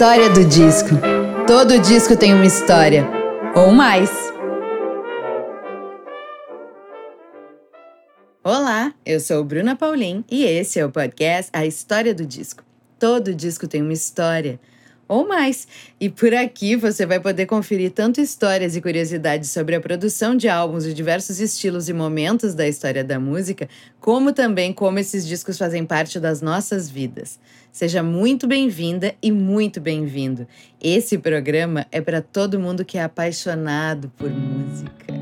História do disco. Todo disco tem uma história, ou mais. Olá, eu sou Bruna Paulin e esse é o podcast A História do Disco. Todo disco tem uma história ou mais. E por aqui você vai poder conferir tanto histórias e curiosidades sobre a produção de álbuns de diversos estilos e momentos da história da música, como também como esses discos fazem parte das nossas vidas. Seja muito bem-vinda e muito bem-vindo. Esse programa é para todo mundo que é apaixonado por música.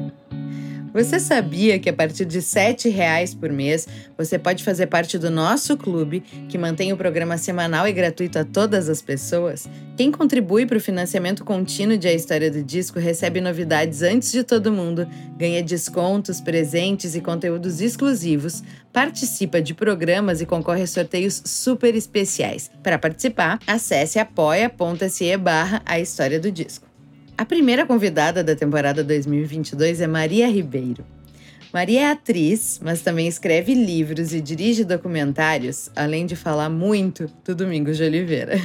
Você sabia que a partir de R$ reais por mês você pode fazer parte do nosso clube, que mantém o programa semanal e gratuito a todas as pessoas? Quem contribui para o financiamento contínuo de A História do Disco recebe novidades antes de todo mundo, ganha descontos, presentes e conteúdos exclusivos, participa de programas e concorre a sorteios super especiais. Para participar, acesse apoia.se barra A História do Disco. A primeira convidada da temporada 2022 é Maria Ribeiro. Maria é atriz, mas também escreve livros e dirige documentários, além de falar muito do Domingos de Oliveira.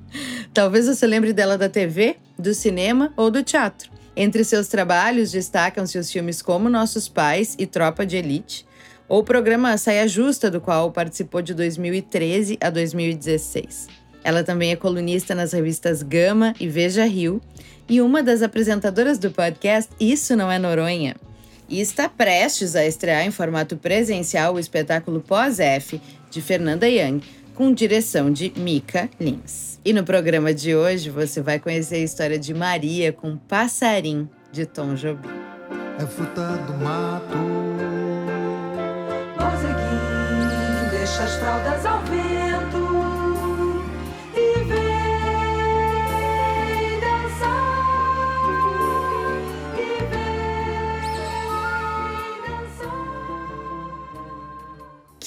Talvez você lembre dela da TV, do cinema ou do teatro. Entre seus trabalhos destacam-se os filmes como Nossos Pais e Tropa de Elite, ou o programa Saia Justa, do qual participou de 2013 a 2016. Ela também é colunista nas revistas Gama e Veja Rio e uma das apresentadoras do podcast Isso Não É Noronha. E está prestes a estrear em formato presencial o espetáculo Pós-F de Fernanda Young, com direção de Mika Lins. E no programa de hoje você vai conhecer a história de Maria com Passarim, de Tom Jobim. É fruta do mato. deixa as fraldas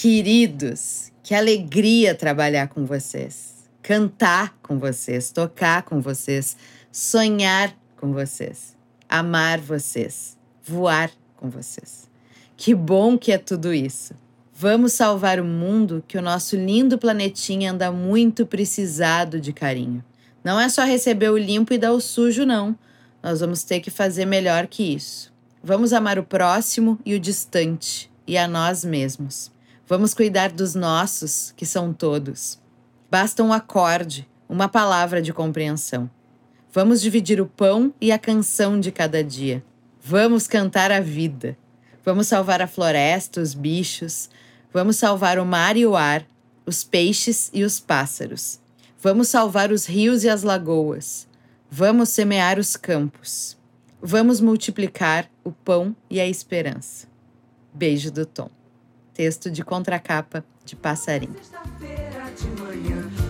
Queridos, que alegria trabalhar com vocês, cantar com vocês, tocar com vocês, sonhar com vocês, amar vocês, voar com vocês. Que bom que é tudo isso. Vamos salvar o mundo que o nosso lindo planetinha anda muito precisado de carinho. Não é só receber o limpo e dar o sujo, não. Nós vamos ter que fazer melhor que isso. Vamos amar o próximo e o distante, e a nós mesmos. Vamos cuidar dos nossos, que são todos. Basta um acorde, uma palavra de compreensão. Vamos dividir o pão e a canção de cada dia. Vamos cantar a vida. Vamos salvar a floresta, os bichos. Vamos salvar o mar e o ar, os peixes e os pássaros. Vamos salvar os rios e as lagoas. Vamos semear os campos. Vamos multiplicar o pão e a esperança. Beijo do Tom. Texto de contracapa de Passarinho.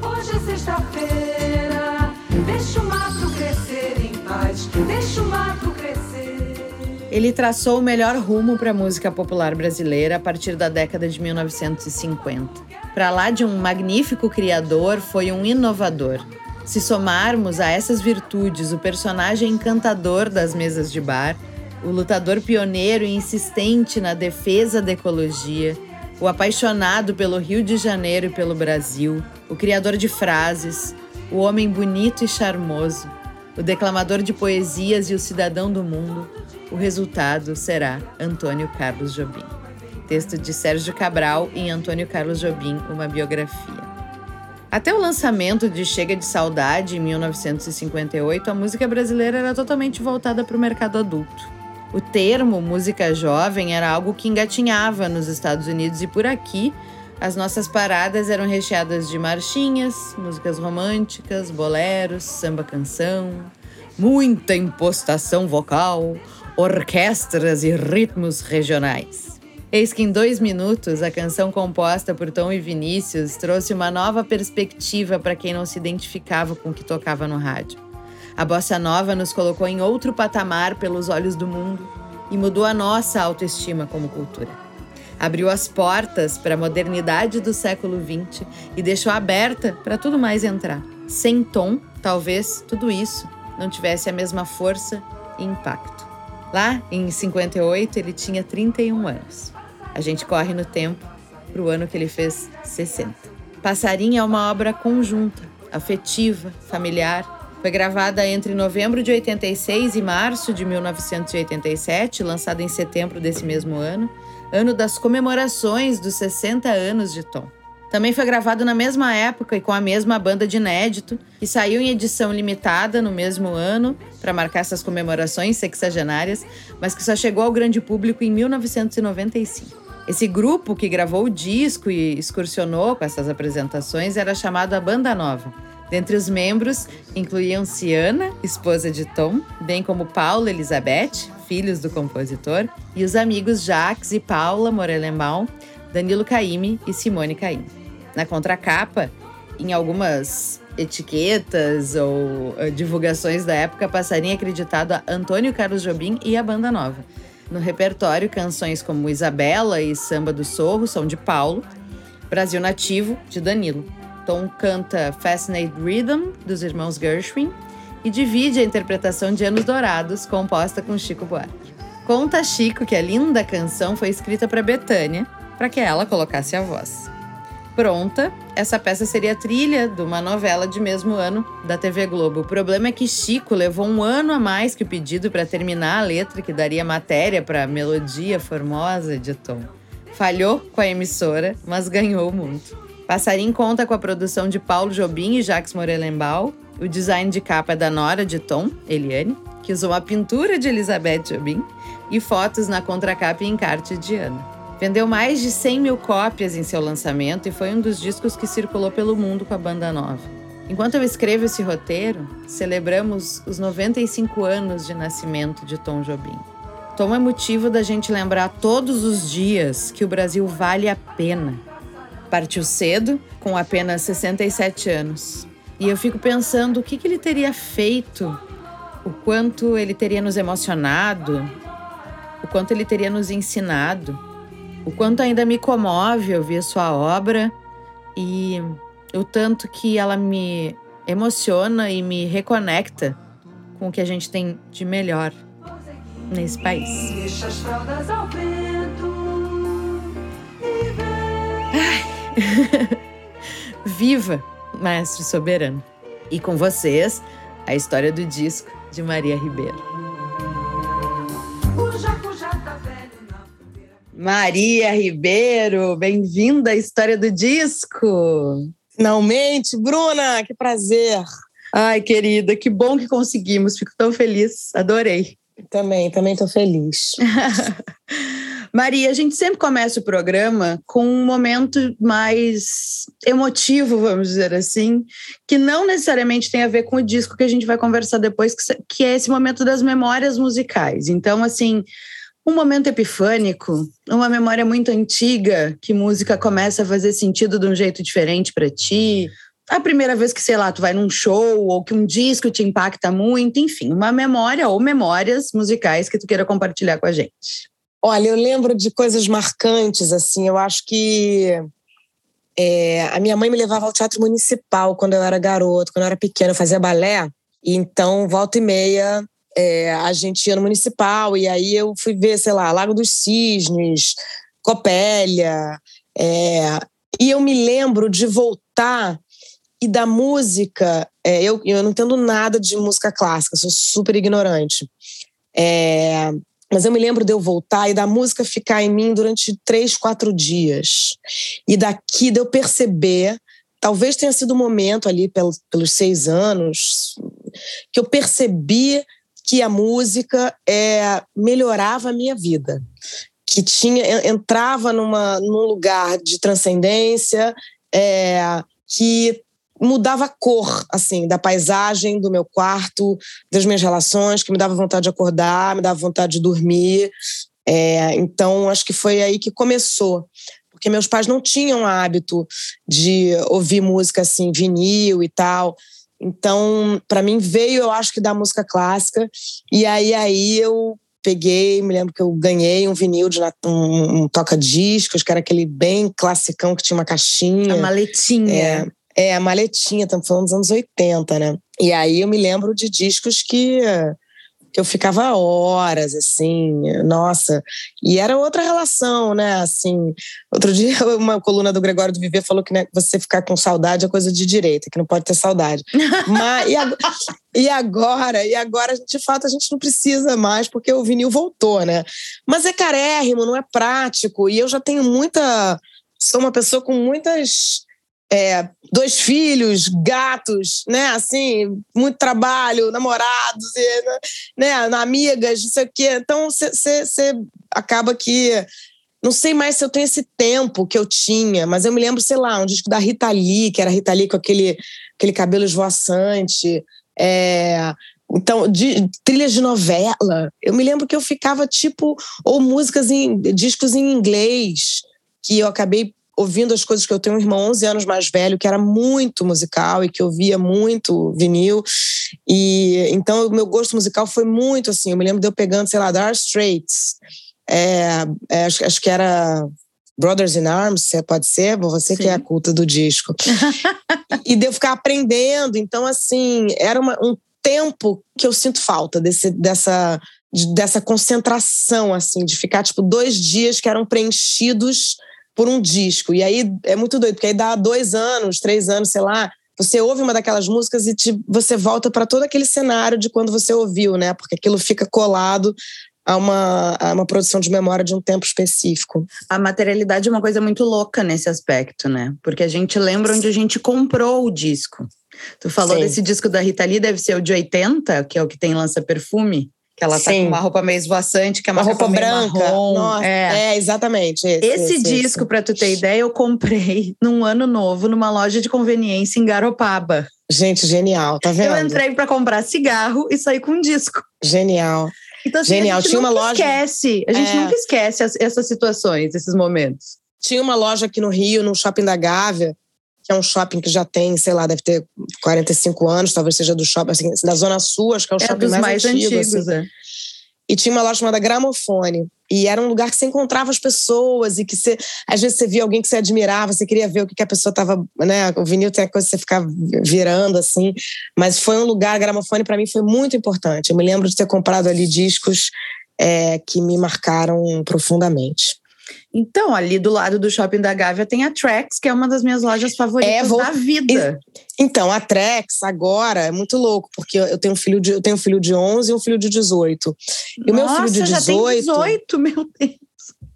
Hoje é sexta-feira, deixa o mato crescer em paz, deixa o mato crescer. Ele traçou o melhor rumo para a música popular brasileira a partir da década de 1950. Para lá de um magnífico criador, foi um inovador. Se somarmos a essas virtudes o personagem encantador das mesas de bar, o lutador pioneiro e insistente na defesa da ecologia, o apaixonado pelo Rio de Janeiro e pelo Brasil, o criador de frases, o homem bonito e charmoso, o declamador de poesias e o cidadão do mundo, o resultado será Antônio Carlos Jobim. Texto de Sérgio Cabral em Antônio Carlos Jobim, uma biografia. Até o lançamento de Chega de Saudade, em 1958, a música brasileira era totalmente voltada para o mercado adulto. O termo música jovem era algo que engatinhava nos Estados Unidos e por aqui as nossas paradas eram recheadas de marchinhas, músicas românticas, boleros, samba canção, muita impostação vocal, orquestras e ritmos regionais. Eis que em dois minutos, a canção composta por Tom e Vinícius trouxe uma nova perspectiva para quem não se identificava com o que tocava no rádio. A bossa nova nos colocou em outro patamar pelos olhos do mundo e mudou a nossa autoestima como cultura. Abriu as portas para a modernidade do século XX e deixou aberta para tudo mais entrar. Sem tom, talvez tudo isso não tivesse a mesma força e impacto. Lá, em 58, ele tinha 31 anos. A gente corre no tempo para o ano que ele fez 60. Passarinho é uma obra conjunta afetiva, familiar. Foi gravada entre novembro de 86 e março de 1987, lançada em setembro desse mesmo ano, ano das comemorações dos 60 anos de Tom. Também foi gravado na mesma época e com a mesma banda de inédito, e saiu em edição limitada no mesmo ano, para marcar essas comemorações sexagenárias, mas que só chegou ao grande público em 1995. Esse grupo que gravou o disco e excursionou com essas apresentações era chamado a Banda Nova. Dentre os membros incluíam Ciana, esposa de Tom, bem como Paula Elizabeth, filhos do compositor, e os amigos Jacques e Paula Morelenbaum, Danilo Caime e Simone Caime. Na contracapa, em algumas etiquetas ou uh, divulgações da época, passaria acreditado a Antônio Carlos Jobim e a Banda Nova. No repertório, canções como Isabela e Samba do Sorro são de Paulo, Brasil Nativo, de Danilo. Tom canta Fascinated Rhythm, dos irmãos Gershwin, e divide a interpretação de Anos Dourados, composta com Chico Buarque. Conta Chico que a linda canção foi escrita para Betânia, para que ela colocasse a voz pronta, essa peça seria a trilha de uma novela de mesmo ano da TV Globo. O problema é que Chico levou um ano a mais que o pedido para terminar a letra que daria matéria para a melodia formosa de Tom. Falhou com a emissora, mas ganhou muito. Passaria em conta com a produção de Paulo Jobim e Jacques Morelenbaum, o design de capa é da Nora de Tom, Eliane, que usou a pintura de Elizabeth Jobim, e fotos na contracapa e encarte de Ana. Vendeu mais de 100 mil cópias em seu lançamento e foi um dos discos que circulou pelo mundo com a banda nova. Enquanto eu escrevo esse roteiro, celebramos os 95 anos de nascimento de Tom Jobim. Tom é motivo da gente lembrar todos os dias que o Brasil vale a pena. Partiu cedo, com apenas 67 anos. E eu fico pensando o que, que ele teria feito, o quanto ele teria nos emocionado, o quanto ele teria nos ensinado o quanto ainda me comove ouvir sua obra e o tanto que ela me emociona e me reconecta com o que a gente tem de melhor nesse país. Viva, Maestro Soberano! E com vocês, a história do disco de Maria Ribeiro. Maria Ribeiro, bem-vinda à história do disco. Finalmente, Bruna, que prazer. Ai, querida, que bom que conseguimos. Fico tão feliz. Adorei. Também, também estou feliz. Maria, a gente sempre começa o programa com um momento mais emotivo, vamos dizer assim, que não necessariamente tem a ver com o disco que a gente vai conversar depois, que é esse momento das memórias musicais. Então, assim, um momento epifânico, uma memória muito antiga, que música começa a fazer sentido de um jeito diferente para ti. A primeira vez que, sei lá, tu vai num show ou que um disco te impacta muito, enfim, uma memória ou memórias musicais que tu queira compartilhar com a gente. Olha, eu lembro de coisas marcantes, assim, eu acho que é, a minha mãe me levava ao teatro municipal quando eu era garoto, quando eu era pequena, eu fazia balé, então, volta e meia, é, a gente ia no municipal e aí eu fui ver, sei lá, Lago dos Cisnes, Copélia. É, e eu me lembro de voltar e da música. É, eu, eu não entendo nada de música clássica, sou super ignorante. Mas eu me lembro de eu voltar e da música ficar em mim durante três, quatro dias. E daqui de eu perceber, talvez tenha sido o um momento ali pelos, pelos seis anos, que eu percebi que a música é, melhorava a minha vida, que tinha entrava numa, num lugar de transcendência, é, que mudava a cor assim da paisagem do meu quarto, das minhas relações, que me dava vontade de acordar, me dava vontade de dormir. É, então acho que foi aí que começou, porque meus pais não tinham hábito de ouvir música assim vinil e tal. Então, para mim veio, eu acho que da música clássica. E aí aí eu peguei, me lembro que eu ganhei um vinil de um, um toca-discos, que era aquele bem classicão que tinha uma caixinha. A maletinha. É, é a maletinha, estamos falando dos anos 80, né? E aí eu me lembro de discos que que eu ficava horas, assim, nossa. E era outra relação, né? Assim, outro dia uma coluna do Gregório do Viver falou que né, você ficar com saudade é coisa de direita, que não pode ter saudade. Mas, e, agora, e agora, e agora, de fato, a gente não precisa mais, porque o vinil voltou, né? Mas é carérrimo, não é prático, e eu já tenho muita. Sou uma pessoa com muitas é, dois filhos, gatos, né? Assim, muito trabalho, namorados, né? Amigas, não sei o quê. Então, você acaba que. Não sei mais se eu tenho esse tempo que eu tinha, mas eu me lembro, sei lá, um disco da Rita Lee, que era Rita Lee com aquele, aquele cabelo esvoaçante. É, então, de, trilhas de novela. Eu me lembro que eu ficava tipo, ou músicas em discos em inglês, que eu acabei ouvindo as coisas que eu tenho um irmão 11 anos mais velho que era muito musical e que ouvia muito vinil e então o meu gosto musical foi muito assim eu me lembro de eu pegando sei lá Dire Straits é, é, acho, acho que era Brothers in Arms, pode ser, você Sim. que é a culta do disco. e de eu ficar aprendendo. Então, assim, era uma, um tempo que eu sinto falta desse, dessa, dessa concentração, assim, de ficar, tipo, dois dias que eram preenchidos por um disco. E aí é muito doido, porque aí dá dois anos, três anos, sei lá, você ouve uma daquelas músicas e te, você volta para todo aquele cenário de quando você ouviu, né? Porque aquilo fica colado a uma, a uma produção de memória de um tempo específico. A materialidade é uma coisa muito louca nesse aspecto, né? Porque a gente lembra onde a gente comprou o disco. Tu falou Sim. desse disco da Rita Lee, deve ser o de 80, que é o que tem lança perfume que ela tá Sim. com uma roupa meio esvoaçante, que é uma, uma roupa branca. Marrom. Nossa, é. é. exatamente. Esse, esse, esse disco, para tu ter ideia, eu comprei num ano novo numa loja de conveniência em Garopaba. Gente, genial, tá vendo? Eu entrei para comprar cigarro e saí com um disco. Genial. Então, assim, Genial. a gente Tinha nunca uma loja... esquece, a gente é. nunca esquece as, essas situações, esses momentos. Tinha uma loja aqui no Rio, no Shopping da Gávea, que é um shopping que já tem, sei lá, deve ter 45 anos, talvez seja do shopping, assim, da Zona Sul, acho que é o é shopping mais, mais antigo. Antigos, assim. é. E tinha uma loja chamada Gramofone. E era um lugar que você encontrava as pessoas e que você, às vezes você via alguém que você admirava, você queria ver o que, que a pessoa estava, né? O vinil tem a coisa de você ficar virando assim, mas foi um lugar, gramofone para mim foi muito importante. Eu me lembro de ter comprado ali discos é, que me marcaram profundamente. Então, ali do lado do shopping da Gávea tem a Trax, que é uma das minhas lojas favoritas é, vou... da vida. Então, a Trax agora é muito louco, porque eu tenho um filho de, eu tenho um filho de 11 e um filho de 18. E Nossa, o meu filho de 18, já tem 18, meu Deus.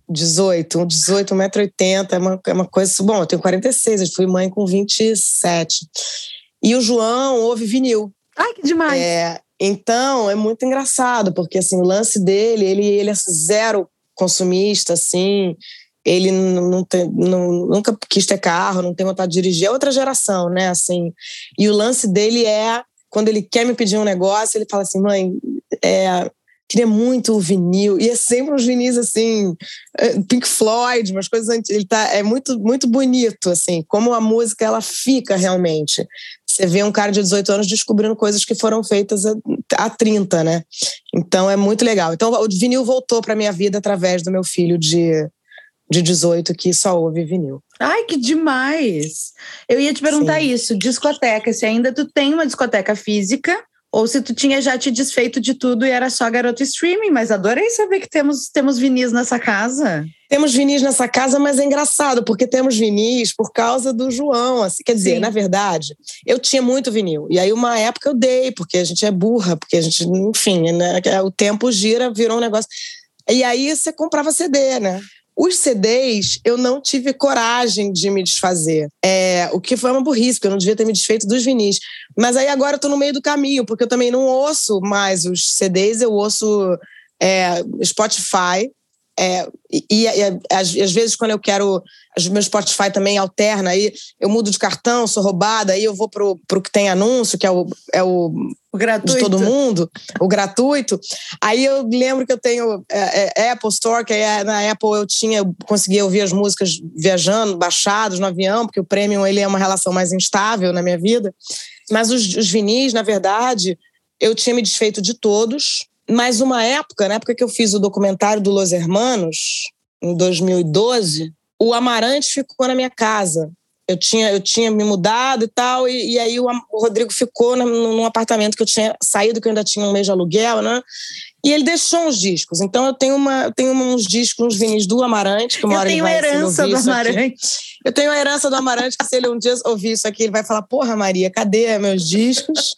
18, um 18, 1,80m, é uma, é uma coisa. Bom, eu tenho 46, eu fui mãe com 27. E o João ouve vinil. Ai, que demais! É, então, é muito engraçado, porque assim, o lance dele, ele, ele é zero consumista, assim. Ele não tem, não, nunca quis ter carro, não tem vontade de dirigir. É outra geração, né? Assim. E o lance dele é quando ele quer me pedir um negócio, ele fala assim, mãe, é, queria muito o vinil. E é sempre uns vinis assim, é, Pink Floyd, umas coisas. Ele tá, é muito, muito bonito, assim, como a música ela fica realmente. Você vê um cara de 18 anos descobrindo coisas que foram feitas há 30, né? Então é muito legal. Então o vinil voltou para minha vida através do meu filho de, de 18 que só ouve vinil. Ai, que demais! Eu ia te perguntar Sim. isso, discoteca, se ainda tu tem uma discoteca física ou se tu tinha já te desfeito de tudo e era só garoto streaming, mas adorei saber que temos, temos vinis nessa casa. Temos vinis nessa casa, mas é engraçado, porque temos vinis por causa do João. Assim, quer dizer, Sim. na verdade, eu tinha muito vinil. E aí, uma época eu dei, porque a gente é burra, porque a gente, enfim, né, o tempo gira, virou um negócio. E aí você comprava CD, né? Os CDs, eu não tive coragem de me desfazer. É, o que foi uma burrice, porque eu não devia ter me desfeito dos vinis. Mas aí agora eu tô no meio do caminho, porque eu também não ouço mais os CDs, eu ouço é, Spotify. É, e, e, às, às, vezes, quando eu quero. O meu Spotify também alterna, aí eu mudo de cartão, sou roubada, aí eu vou pro, pro que tem anúncio, que é o, é o, o gratuito. de todo mundo, o gratuito. Aí eu lembro que eu tenho é, é, Apple Store, que é, na Apple eu tinha, eu conseguia ouvir as músicas viajando, baixados no avião, porque o Premium ele é uma relação mais instável na minha vida. Mas os, os vinis, na verdade, eu tinha me desfeito de todos mas uma época, na época que eu fiz o documentário do Los Hermanos, em 2012, o Amarante ficou na minha casa. Eu tinha, eu tinha me mudado e tal, e, e aí o, o, Rodrigo ficou no, num apartamento que eu tinha saído, que eu ainda tinha um mês de aluguel, né? E ele deixou uns discos. Então eu tenho, uma, eu tenho uns discos, uns vinis do Amarante, que uma eu hora tenho ele vai herança do Amarante. Aqui. Eu tenho a herança do Amarante, que se ele um dia ouvir isso aqui, ele vai falar: Porra, Maria, cadê meus discos?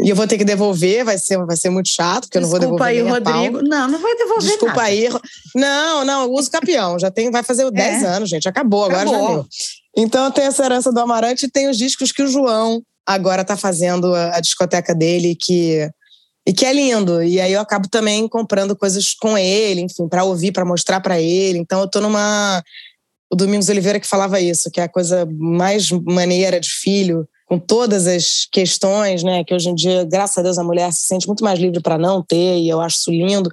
E eu vou ter que devolver, vai ser, vai ser muito chato, porque Desculpa eu não vou devolver. Desculpa aí, Rodrigo. Não, não vai devolver. Desculpa nada. aí. Não, não, eu uso campeão. Já tem, vai fazer 10 é. anos, gente. Acabou, agora Acabou. já deu. Então eu tenho essa herança do Amarante e tem os discos que o João agora tá fazendo a, a discoteca dele, que e que é lindo. E aí eu acabo também comprando coisas com ele, enfim, para ouvir, para mostrar para ele. Então eu tô numa o Domingos Oliveira que falava isso, que é a coisa mais maneira de filho, com todas as questões, né, que hoje em dia, graças a Deus, a mulher se sente muito mais livre para não ter, e eu acho isso lindo.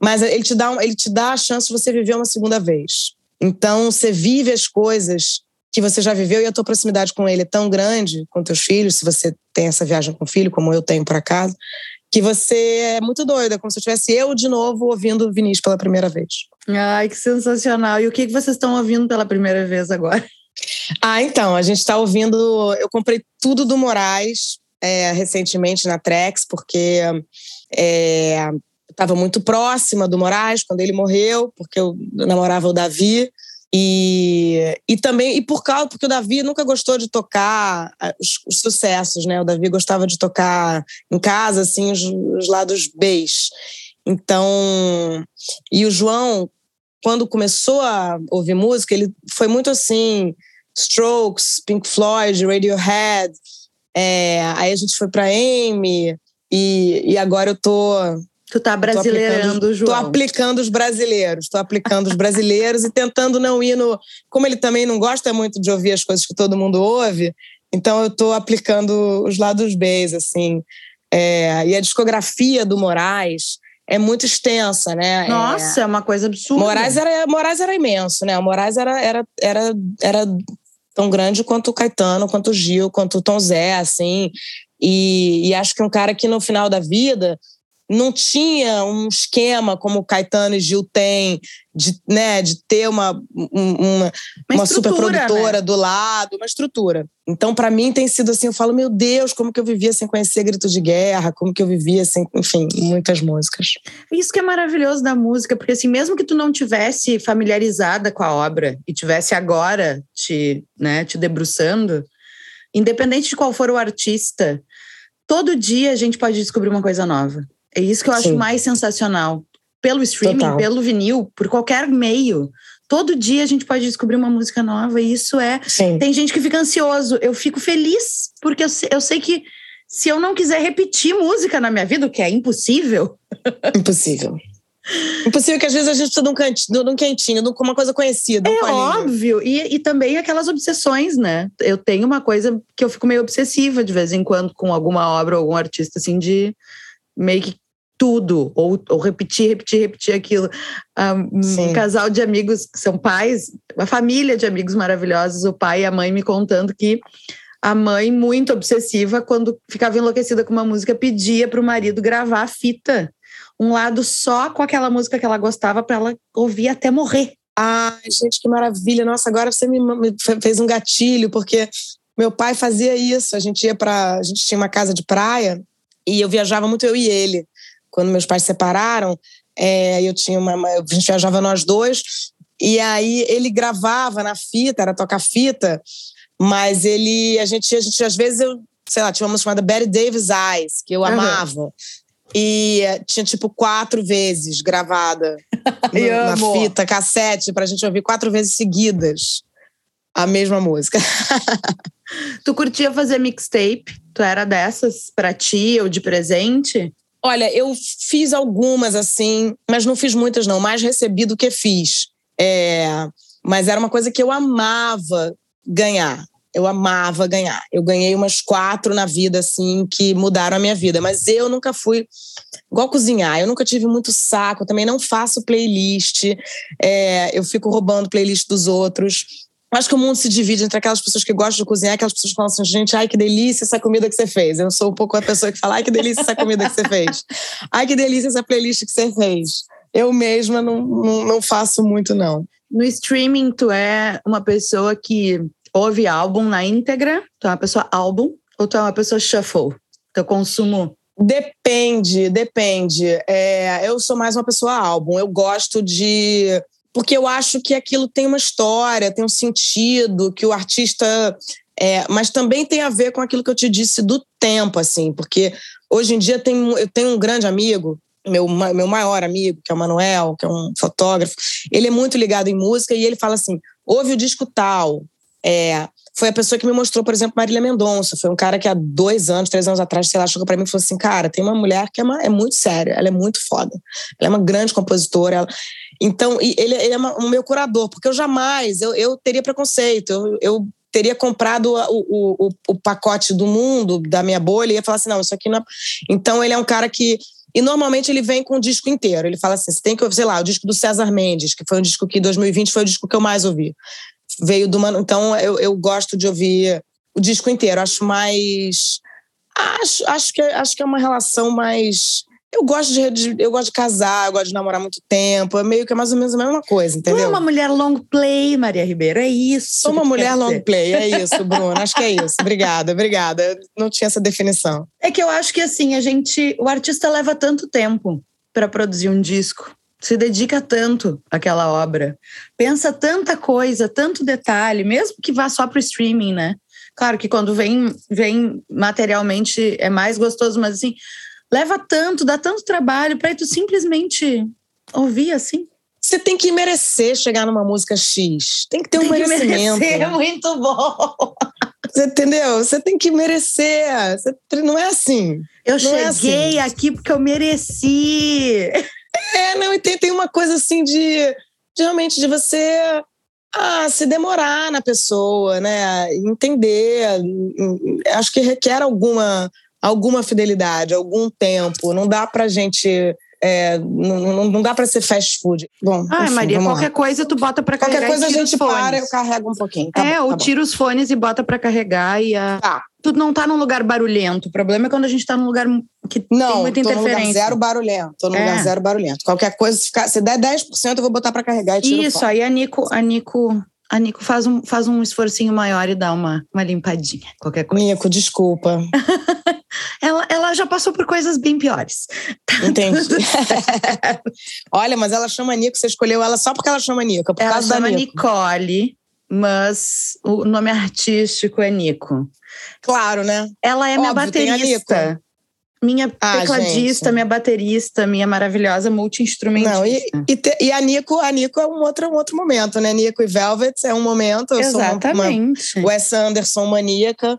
Mas ele te dá ele te dá a chance de você viver uma segunda vez. Então você vive as coisas que você já viveu e a tua proximidade com ele é tão grande com teus filhos, se você tem essa viagem com o filho, como eu tenho por acaso, que você é muito doida, como se eu tivesse eu de novo ouvindo o Vinícius pela primeira vez. Ai, que sensacional. E o que vocês estão ouvindo pela primeira vez agora? Ah, então, a gente está ouvindo. Eu comprei tudo do Moraes é, recentemente na Trex, porque é, estava muito próxima do Moraes quando ele morreu, porque eu namorava o Davi. E, e também, e por causa, porque o Davi nunca gostou de tocar os, os sucessos, né? O Davi gostava de tocar em casa, assim, os, os lados Bs. Então, e o João, quando começou a ouvir música, ele foi muito assim, Strokes, Pink Floyd, Radiohead, é, aí a gente foi para Amy, e, e agora eu tô Tu tá brasileirando o João. Tô aplicando os brasileiros, tô aplicando os brasileiros e tentando não ir no. Como ele também não gosta muito de ouvir as coisas que todo mundo ouve, então eu tô aplicando os lados B, assim. É, e a discografia do Moraes é muito extensa, né? Nossa, é, é uma coisa absurda. Moraes era, Moraes era imenso, né? O Moraes era, era, era, era tão grande quanto o Caetano, quanto o Gil, quanto o Tom Zé, assim. E, e acho que um cara que no final da vida não tinha um esquema como o Caetano e Gil tem, de, né, de ter uma, uma, uma, uma super produtora né? do lado, uma estrutura. Então, para mim, tem sido assim: eu falo, meu Deus, como que eu vivia sem conhecer Grito de Guerra, como que eu vivia sem, enfim, muitas músicas. Isso que é maravilhoso da música, porque assim, mesmo que tu não tivesse familiarizada com a obra e tivesse agora te, né, te debruçando, independente de qual for o artista, todo dia a gente pode descobrir uma coisa nova. É isso que eu acho Sim. mais sensacional. Pelo streaming, Total. pelo vinil, por qualquer meio. Todo dia a gente pode descobrir uma música nova e isso é. Sim. Tem gente que fica ansioso. Eu fico feliz, porque eu, eu sei que se eu não quiser repetir música na minha vida, o que é impossível. Impossível. Impossível que às vezes a gente precisa de um, cantinho, de um quentinho, com uma coisa conhecida. Um é óbvio. E, e também aquelas obsessões, né? Eu tenho uma coisa que eu fico meio obsessiva de vez em quando com alguma obra, algum artista, assim, de meio que tudo, ou, ou repetir, repetir, repetir aquilo. Um, um, casal de amigos que são pais, uma família de amigos maravilhosos, o pai e a mãe me contando que a mãe, muito obsessiva, quando ficava enlouquecida com uma música, pedia para o marido gravar a fita, um lado só com aquela música que ela gostava, para ela ouvir até morrer. Ai, gente, que maravilha! Nossa, agora você me, me fez um gatilho, porque meu pai fazia isso. A gente ia para. A gente tinha uma casa de praia e eu viajava muito, eu e ele quando meus pais se separaram, é, eu tinha uma, a gente viajava nós dois, e aí ele gravava na fita, era tocar fita, mas ele, a gente, a gente às vezes eu, sei lá, tinha uma música chamada Betty Davis Eyes, que eu uhum. amava. E tinha tipo quatro vezes gravada na, na fita, cassete, pra gente ouvir quatro vezes seguidas a mesma música. tu curtia fazer mixtape? Tu era dessas pra ti ou de presente? Olha, eu fiz algumas assim, mas não fiz muitas, não. Mais recebi do que fiz. É, mas era uma coisa que eu amava ganhar. Eu amava ganhar. Eu ganhei umas quatro na vida, assim, que mudaram a minha vida. Mas eu nunca fui igual cozinhar. Eu nunca tive muito saco. Eu também não faço playlist. É, eu fico roubando playlist dos outros. Acho que o mundo se divide entre aquelas pessoas que gostam de cozinhar aquelas pessoas que falam assim, gente, ai que delícia essa comida que você fez. Eu sou um pouco a pessoa que fala, ai que delícia essa comida que você fez. Ai que delícia essa playlist que você fez. Eu mesma não, não, não faço muito, não. No streaming, tu é uma pessoa que ouve álbum na íntegra? Tu é uma pessoa álbum ou tu é uma pessoa shuffle? Teu consumo Depende, depende. É, eu sou mais uma pessoa álbum. Eu gosto de. Porque eu acho que aquilo tem uma história, tem um sentido, que o artista. É, mas também tem a ver com aquilo que eu te disse do tempo, assim, porque hoje em dia tem, eu tenho um grande amigo, meu, meu maior amigo, que é o Manuel, que é um fotógrafo, ele é muito ligado em música e ele fala assim: ouve o disco tal, é, foi a pessoa que me mostrou, por exemplo, Marília Mendonça. Foi um cara que há dois anos, três anos atrás, sei lá, chegou para mim e falou assim: Cara, tem uma mulher que é, uma, é muito séria, ela é muito foda. Ela é uma grande compositora. Ela... Então, ele, ele é o meu curador, porque eu jamais, eu, eu teria preconceito, eu, eu teria comprado o, o, o, pacote do mundo, da minha bolha, e ia falar assim: não, isso aqui não é. Então, ele é um cara que. E normalmente ele vem com o disco inteiro. Ele fala assim: você tem que ouvir, sei lá, o disco do César Mendes, que foi um disco que em 2020 foi o disco que eu mais ouvi veio do. Então eu, eu gosto de ouvir o disco inteiro. Acho mais. Acho, acho, que, acho que é uma relação mais. Eu gosto de, de, eu gosto de casar, eu gosto de namorar muito tempo. É meio que é mais ou menos a mesma coisa, entendeu? Tu é uma mulher long play, Maria Ribeiro, é isso. Sou uma mulher long play, é isso, Bruno. acho que é isso. Obrigada, obrigada. não tinha essa definição. É que eu acho que assim, a gente. O artista leva tanto tempo para produzir um disco se dedica tanto àquela obra, pensa tanta coisa, tanto detalhe, mesmo que vá só para o streaming, né? Claro que quando vem, vem materialmente é mais gostoso, mas assim, leva tanto, dá tanto trabalho para tu simplesmente ouvir assim. Você tem que merecer chegar numa música X. Tem que ter tem um merecimento. Merecer, é muito bom. Você entendeu? Você tem que merecer. Você, não é assim. Eu não cheguei é assim. aqui porque eu mereci. É, não, e tem, tem uma coisa assim de, de realmente de você ah, se demorar na pessoa, né? Entender. Acho que requer alguma, alguma fidelidade, algum tempo. Não dá pra gente é, não, não, dá para ser fast food. Bom, ah, enfim, Maria, qualquer lá. coisa tu bota para carregar. Qualquer coisa a gente para, eu carrego um pouquinho. Tá é, bom, tá ou tira os fones e bota para carregar e a... Tá. Tu não tá num lugar barulhento. O problema é quando a gente tá num lugar que não, tem muita interferência. Não, lugar zero barulhento. Tô num é. lugar zero barulhento. Qualquer coisa, se, ficar, se der 10%, eu vou botar para carregar e tiro Isso, aí a Nico, a Nico a Nico faz um, faz um esforcinho maior e dá uma, uma limpadinha, qualquer coisa. Nico, desculpa. ela, ela já passou por coisas bem piores. Tá Entendi. Olha, mas ela chama Nico, você escolheu ela só porque ela chama Nico, por ela causa chama da Nico. Nicole, mas o nome artístico é Nico. Claro, né? Ela é Óbvio, minha baterista minha ah, tecladista, gente. minha baterista, minha maravilhosa multi-instrumentista. E, e, te, e, a Nico, a Nico é um outro, um outro momento, né? Nico e Velvet é um momento. Eu Exatamente. sou uma, uma Wes Anderson maníaca.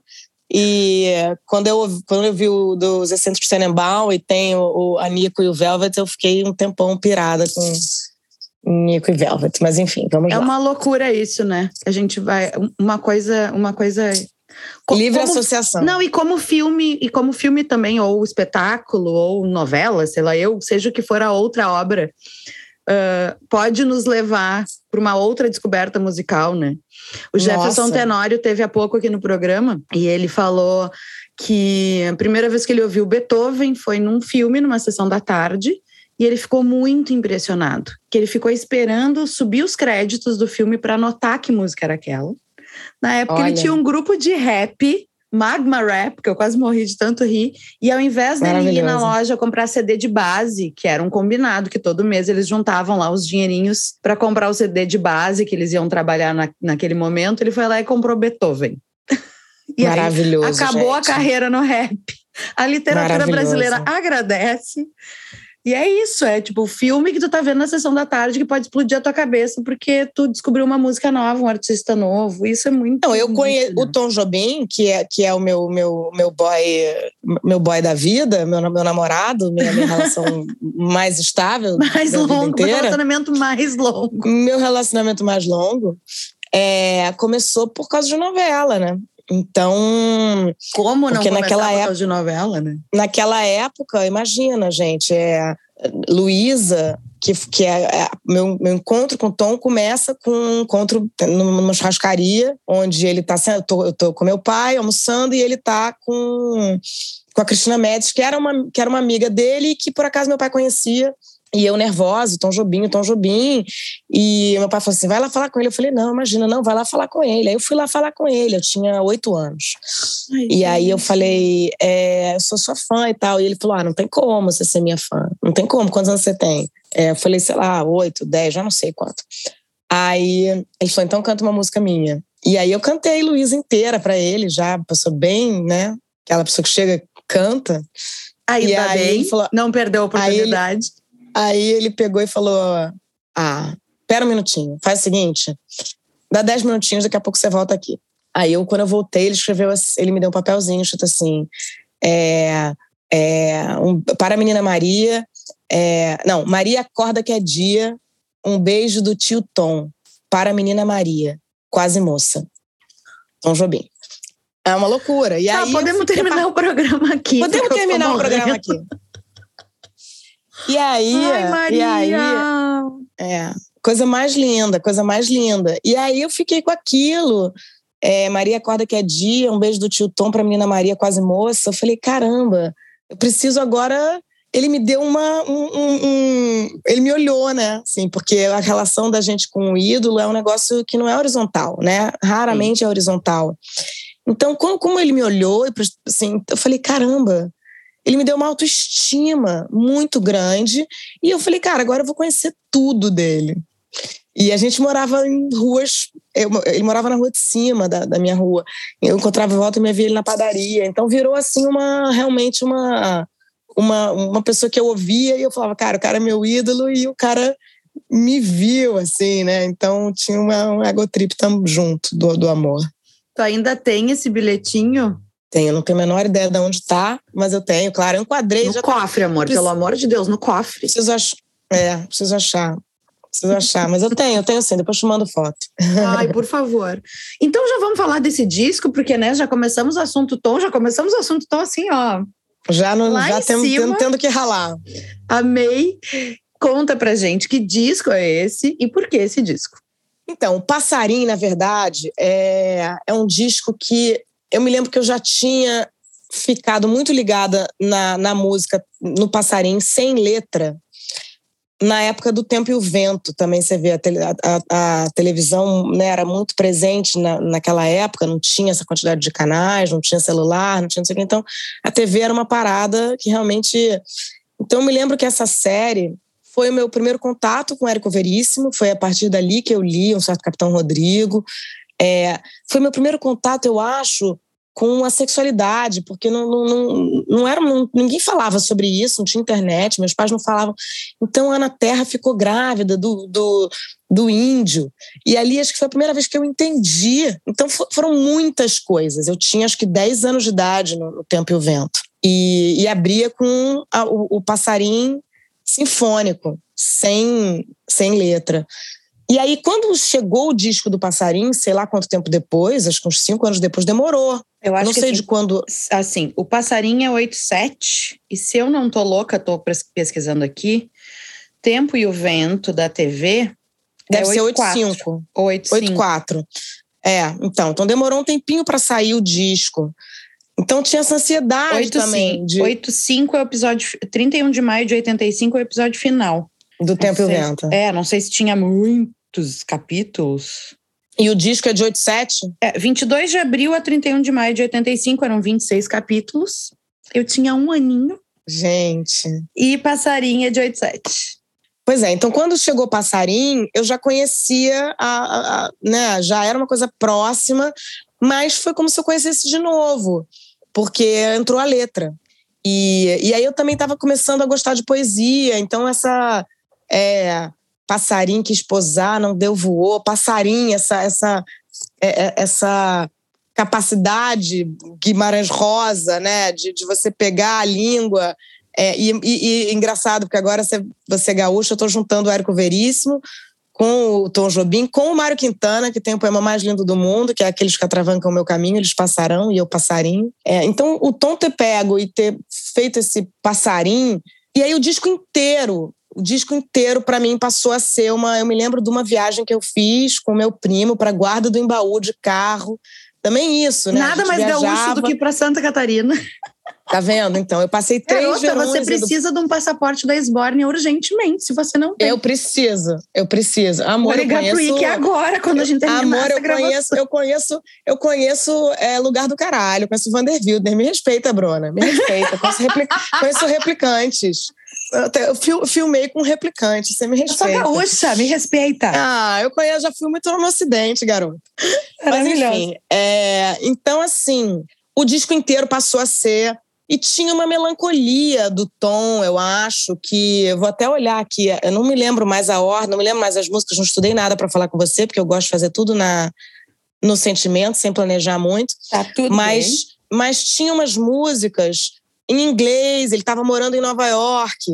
E quando eu, quando eu vi o dos Excêntricos Tenenbaum e tem o, o, a Nico e o Velvet, eu fiquei um tempão pirada com Nico e Velvet. Mas enfim, vamos é lá. É uma loucura isso, né? A gente vai... Uma coisa, uma coisa Livre associação. Não, e como filme, e como filme também, ou espetáculo, ou novela, sei lá, eu, seja o que for a outra obra, uh, pode nos levar para uma outra descoberta musical, né? O Jefferson Nossa. Tenório teve há pouco aqui no programa e ele falou que a primeira vez que ele ouviu Beethoven foi num filme, numa sessão da tarde, e ele ficou muito impressionado, que ele ficou esperando subir os créditos do filme para notar que música era aquela. Na época Olha. ele tinha um grupo de rap, Magma Rap, que eu quase morri de tanto rir. E ao invés dele ir na loja comprar CD de base, que era um combinado, que todo mês eles juntavam lá os dinheirinhos para comprar o CD de base que eles iam trabalhar na, naquele momento, ele foi lá e comprou Beethoven. e Maravilhoso. Aí, acabou gente. a carreira no rap. A literatura brasileira agradece. E é isso, é tipo o filme que tu tá vendo na sessão da tarde que pode explodir a tua cabeça porque tu descobriu uma música nova, um artista novo. Isso é muito. Não, eu conheço o Tom Jobim, que é, que é o meu, meu, meu boy meu boy da vida, meu, meu namorado, minha, minha relação mais estável. Mais longo, meu relacionamento mais longo. Meu relacionamento mais longo. É, começou por causa de novela, né? Então. Como não naquela época de novela, né? Naquela época, imagina, gente, é, Luísa, que, que é, é, meu, meu encontro com o Tom começa com um encontro numa churrascaria, onde ele tá eu tô, eu tô com meu pai almoçando e ele tá com, com a Cristina Médici, que era, uma, que era uma amiga dele e que por acaso meu pai conhecia. E eu nervosa, Tom Jobim, Tom Jobim. E meu pai falou assim: vai lá falar com ele. Eu falei: não, imagina, não, vai lá falar com ele. Aí eu fui lá falar com ele, eu tinha oito anos. Ai, e aí eu falei: é, eu sou sua fã e tal. E ele falou: ah, não tem como você ser minha fã. Não tem como, quantos anos você tem? É, eu falei: sei lá, oito, dez, já não sei quanto. Aí ele falou: então canta uma música minha. E aí eu cantei Luísa inteira para ele, já, pessoa bem, né? Aquela pessoa que chega, canta. E aí, bem, falou, não perdeu a oportunidade. Aí ele, pegou e falou: Ah, pera um minutinho, faz o seguinte, dá dez minutinhos, daqui a pouco você volta aqui. Aí eu, quando eu voltei, ele escreveu, ele me deu um papelzinho, escrito assim: é, é, um, para a menina Maria, é, não, Maria acorda que é dia, um beijo do tio Tom, para a menina Maria, quase moça. Tom Jobim. É uma loucura. E tá, aí podemos terminar o programa aqui. Podemos terminar o programa aqui. E aí, Ai, Maria. e aí, é, coisa mais linda, coisa mais linda. E aí eu fiquei com aquilo. É, Maria acorda que é dia, um beijo do tio Tom para a menina Maria, quase moça. Eu falei, caramba, eu preciso agora. Ele me deu uma. Um, um, um, ele me olhou, né? Assim, porque a relação da gente com o ídolo é um negócio que não é horizontal, né? Raramente Sim. é horizontal. Então, como, como ele me olhou, assim, eu falei, caramba, ele me deu uma autoestima muito grande. E eu falei, cara, agora eu vou conhecer tudo dele. E a gente morava em ruas, eu, ele morava na rua de cima da, da minha rua. Eu encontrava volta e me via ele na padaria. Então virou assim uma realmente uma, uma, uma pessoa que eu ouvia e eu falava, cara, o cara é meu ídolo e o cara me viu assim, né? Então tinha uma, um ego trip junto do, do amor. Tu ainda tem esse bilhetinho? Tenho, não tenho a menor ideia de onde tá, mas eu tenho, claro. Eu enquadrei. No cofre, tá... amor, preciso... pelo amor de Deus, no cofre. Preciso achar. É, preciso achar. Preciso achar, mas eu tenho, eu tenho sim, depois te mando foto. Ai, por favor. Então já vamos falar desse disco, porque né, já começamos o assunto tom, já começamos o assunto tom assim, ó. Já, no, já temos, tendo, tendo que ralar. Amei. Conta pra gente que disco é esse e por que esse disco? Então, o Passarinho, na verdade, é, é um disco que eu me lembro que eu já tinha ficado muito ligada na, na música, no Passarinho, sem letra, na época do Tempo e o Vento. Também você vê, a, a, a televisão né, era muito presente na, naquela época, não tinha essa quantidade de canais, não tinha celular, não tinha não sei o que. Então, a TV era uma parada que realmente. Então, eu me lembro que essa série foi o meu primeiro contato com Érico Veríssimo, foi a partir dali que eu li Um Certo Capitão Rodrigo. É, foi meu primeiro contato, eu acho, com a sexualidade, porque não, não, não, não era não, ninguém falava sobre isso, não tinha internet, meus pais não falavam. Então a Ana Terra ficou grávida do, do, do índio. E ali acho que foi a primeira vez que eu entendi. Então foram muitas coisas. Eu tinha acho que 10 anos de idade no, no Tempo e o Vento. E, e abria com a, o, o passarinho sinfônico, sem, sem letra. E aí, quando chegou o disco do Passarinho, sei lá quanto tempo depois, acho que uns cinco anos depois, demorou. Eu acho não sei assim, de quando. Assim, o Passarinho é 87, e se eu não tô louca, tô pesquisando aqui, Tempo e o Vento da TV. Deve é ser 85. 84. É, então, então demorou um tempinho para sair o disco. Então tinha essa ansiedade 8, também. De... 85 é o episódio. 31 de maio de 85 é o episódio final. Do Tempo e o Vento. É, não sei se tinha muitos capítulos. E o disco é de 87? É, 22 de abril a 31 de maio de 85, eram 26 capítulos. Eu tinha um aninho. Gente. E Passarinho é de 87. Pois é, então quando chegou Passarinho, eu já conhecia, a, a, a, né, já era uma coisa próxima, mas foi como se eu conhecesse de novo, porque entrou a letra. E, e aí eu também estava começando a gostar de poesia, então essa é, passarinho que esposar não deu voou, passarinho, essa, essa, é, é, essa capacidade Guimarães Rosa, né, de, de você pegar a língua. É, e, e, e, engraçado, porque agora você, você é gaúcho, eu estou juntando o Érico Veríssimo com o Tom Jobim, com o Mário Quintana, que tem o poema mais lindo do mundo, que é Aqueles que atravancam o meu caminho, eles passarão e eu passarinho. É, então, o Tom ter pego e ter feito esse passarinho, e aí o disco inteiro, o disco inteiro para mim passou a ser uma, eu me lembro de uma viagem que eu fiz com meu primo para Guarda do Embaú de carro. Também isso, né? Nada mais viajava... gaúcho do que para Santa Catarina. Tá vendo? Então, eu passei três Garota, verões. você precisa do... de um passaporte da Esborne urgentemente, se você não tem. Eu preciso, eu preciso. Amor, Vou ligar eu conheço... pro Ike agora, quando a gente terminar Amor, eu gravação. conheço, eu conheço, eu conheço é, lugar do caralho, conheço Vanderbilder. Me respeita, Bruna, me respeita. Conheço, replic... conheço replicantes. Eu, te, eu fil, filmei com replicantes, você me respeita. Eu sou gaúcha, me respeita. Ah, eu conheço, já fui muito no Ocidente, garoto. Mas enfim, é, então assim, o disco inteiro passou a ser e tinha uma melancolia do tom, eu acho, que eu vou até olhar aqui, eu não me lembro mais a ordem, não me lembro mais as músicas, não estudei nada para falar com você, porque eu gosto de fazer tudo na, no sentimento, sem planejar muito. Tá tudo mas, bem. mas tinha umas músicas em inglês, ele estava morando em Nova York.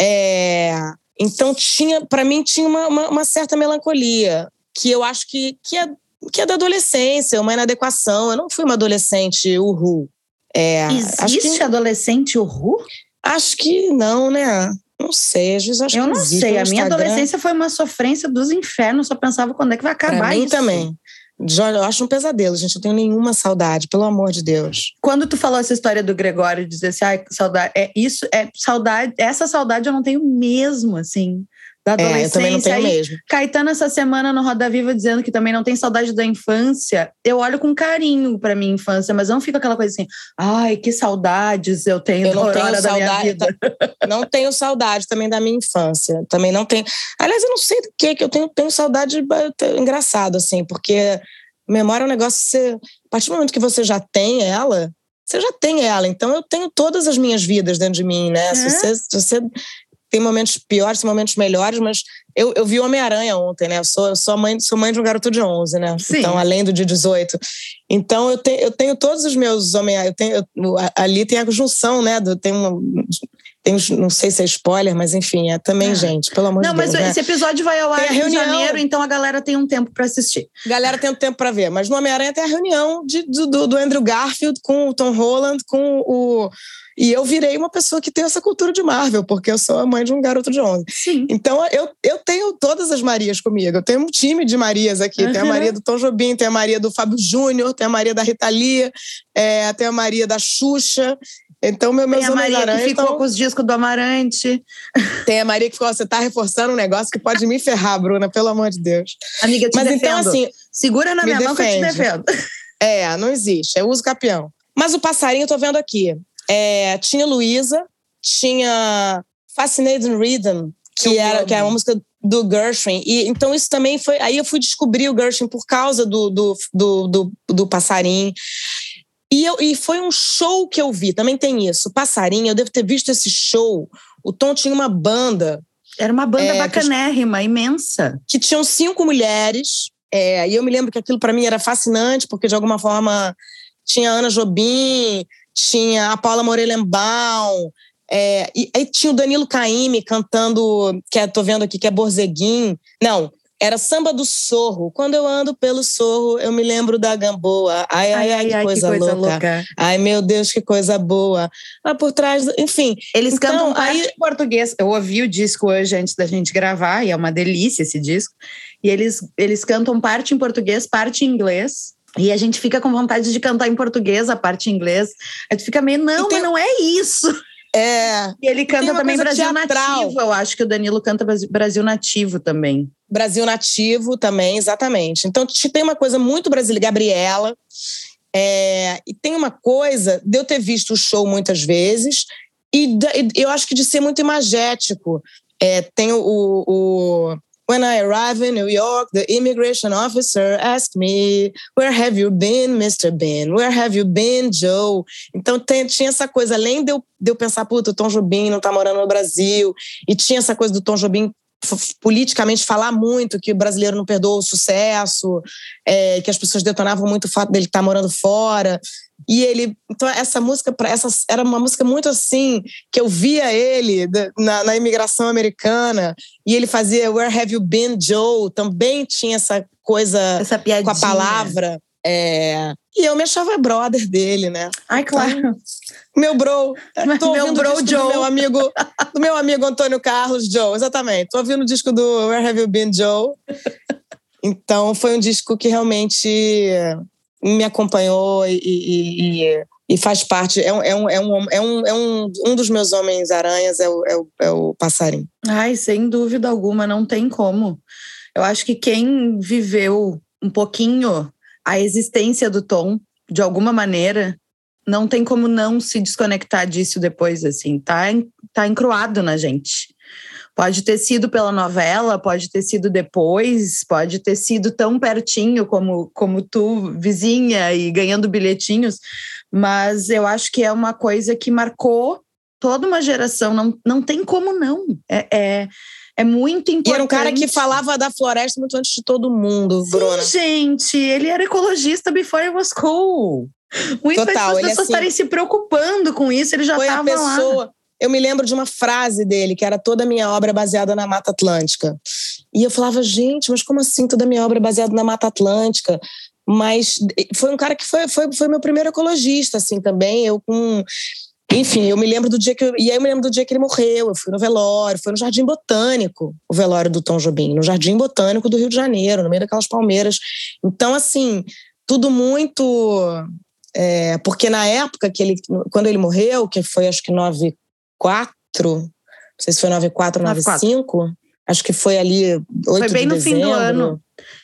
É, então tinha, para mim, tinha uma, uma, uma, certa melancolia, que eu acho que, que, é, que é da adolescência, uma inadequação. Eu não fui uma adolescente uhul. É, Existe que, adolescente uhul? Acho que não, né? Não sei, às vezes acho eu que não sei. A minha adolescência foi uma sofrência dos infernos. Só pensava quando é que vai acabar Pra mim isso. também. Eu acho um pesadelo, gente. Eu tenho nenhuma saudade, pelo amor de Deus. Quando tu falou essa história do Gregório, dizer assim, ai, saudade, é isso, é saudade, essa saudade eu não tenho mesmo, assim, da adolescência. É, eu também não tenho Aí, mesmo. Caetano, essa semana no Roda Viva, dizendo que também não tem saudade da infância. Eu olho com carinho pra minha infância, mas não fica aquela coisa assim, ai, que saudades eu tenho Eu não da tenho saudade, vida. não tenho saudade também da minha infância. Também não tenho. Aliás, eu não sei do que que eu tenho, tenho saudade engraçado, assim, porque memória é um negócio que você, a partir do momento que você já tem ela, você já tem ela. Então eu tenho todas as minhas vidas dentro de mim, né? É. Se, você, se você tem momentos piores, tem momentos melhores, mas eu, eu vi Homem-Aranha ontem, né? Eu sou, eu sou, mãe, sou mãe de um garoto de 11, né? Sim. Então, além do de 18. Então, eu tenho, eu tenho todos os meus Homem-Aranha. Ali tem a junção, né? Do, tem uma, tem, não sei se é spoiler, mas enfim, é também, Ah. gente, pelo amor Não, de mas Deus. né? esse episódio vai ao ar em reunião. janeiro, então a galera tem um tempo pra assistir. Galera tem tempo para ver, mas no Homem-Aranha tem a reunião de, do, do Andrew Garfield com o Tom Holland, com o. E eu virei uma pessoa que tem essa cultura de Marvel, porque eu sou a mãe de um garoto de 11. Sim. Então eu, eu tenho todas as Marias comigo. Eu tenho um time de Marias aqui. Tem a Uhum. Maria do Tom Jobim, tem a Maria do Fábio Júnior, tem a Maria da Rita Lee, é, tem a Maria da Xuxa. Então, meu, meus Tem a Maria que Homens-Aranha ficou estão- com os discos do Amarante. Tem a Maria que ficou, você tá reforçando um negócio que pode me ferrar, Bruna, pelo amor de Deus. Amiga, te Mas defendo. então, assim, Segura na minha mão que eu te defende. defendo. É, não existe. É uso capião. Mas o passarinho, eu tô vendo aqui. É, tinha Luísa, tinha Fascinating Rhythm, que, Eu era, amo. que é uma música do Gershwin. E, então, isso também foi. Aí eu fui descobrir o Gershwin por causa do, do, do, do, do passarinho. E, eu, e foi um show que eu vi, também tem isso. Passarinho, eu devo ter visto esse show. O Tom tinha uma banda Era uma banda É, bacanérrima, imensa. que tinham cinco mulheres. É, e eu me lembro que aquilo para mim era fascinante, porque de alguma forma tinha Ana Jobim, tinha a Paula Morelenbaum, é, e aí tinha o Danilo Caime cantando, que é, tô vendo aqui, que é Borzeguim. Não, era Samba do Sorro. Quando eu ando pelo Sorro, eu me lembro da Gamboa. Ai, ai, ai, que, coisa, louca. Ai, meu Deus, que coisa boa. Lá por trás, enfim. Eles Então, cantam parte aí- em português. Eu ouvi o disco hoje antes da gente gravar, e é uma delícia esse disco. E eles, eles cantam parte em português, parte em inglês. E a gente fica com vontade de cantar em português a parte em inglês. A gente fica meio, não, tem- mas não é isso. É, E ele canta também Brasil teatral. Nativo. Eu acho que o Danilo canta Brasil- Nativo também. Brasil Nativo também, exatamente. Então te- tem uma coisa muito brasileira, Gabriela. é, e tem uma coisa de eu ter visto o show muitas vezes e, eu acho que de ser muito imagético. É, tem o, o When I arrive in New York, the immigration officer asked me, Where have you been, Mr. Ben? Where have you been, Joe? Então tem- tinha essa coisa, além de eu, de eu pensar, puta, o Tom Jobim não tá morando no Brasil, e tinha essa coisa do Tom Jobim politicamente falar muito que o brasileiro não perdoa o sucesso, é, que as pessoas detonavam muito o fato dele estar morando fora. E ele, então essa música, essa era uma música muito assim que eu via ele na, na imigração americana e ele fazia Where Have You Been, Joe? Também tinha essa coisa Essa com a palavra. é, e eu me achava brother dele, né? Ai, claro. Meu bro. Tô meu bro Joe. do meu amigo, do meu amigo Antônio Carlos Joe, exatamente. Tô ouvindo o disco do Where Have You Been Joe. Então foi um disco que realmente me acompanhou e, e- e- e faz parte, é um, é um, é um, é um, é um, um dos meus Homens-Aranhas, é o, é, o, é o passarinho. Ai, sem dúvida alguma, não tem como. Eu acho que quem viveu um pouquinho a existência do Tom, de alguma maneira, não tem como não se desconectar disso depois, assim, tá, tá encruado na gente. Pode ter sido pela novela, pode ter sido depois, pode ter sido tão pertinho como, como tu, vizinha, e ganhando bilhetinhos, mas eu acho que é uma coisa que marcou toda uma geração, não, não tem como não. É, é, é muito importante. E era um cara que falava da floresta muito antes de todo mundo, Bruna. Sim, gente, ele era ecologista before it was cool. Muitas Total, pessoas assim, estarem se preocupando com isso, ele já estava lá. Eu me lembro de uma frase dele, que era toda a minha obra baseada na Mata Atlântica. E eu falava, gente, mas como assim toda a minha obra baseada na Mata Atlântica? Mas foi um cara que foi, foi, foi meu primeiro ecologista, assim, também. Eu com. Enfim, eu me lembro do dia que. Eu, e aí eu me lembro do dia que ele morreu. Eu fui no velório, foi no Jardim Botânico, o velório do Tom Jobim, no Jardim Botânico do Rio de Janeiro, no meio daquelas palmeiras. Então, assim, tudo muito. É, porque na época que ele. Quando ele morreu, que foi acho que 9, 94, não sei se foi 94 ou 95, acho que foi ali 8 foi bem de no dezembro. fim do ano.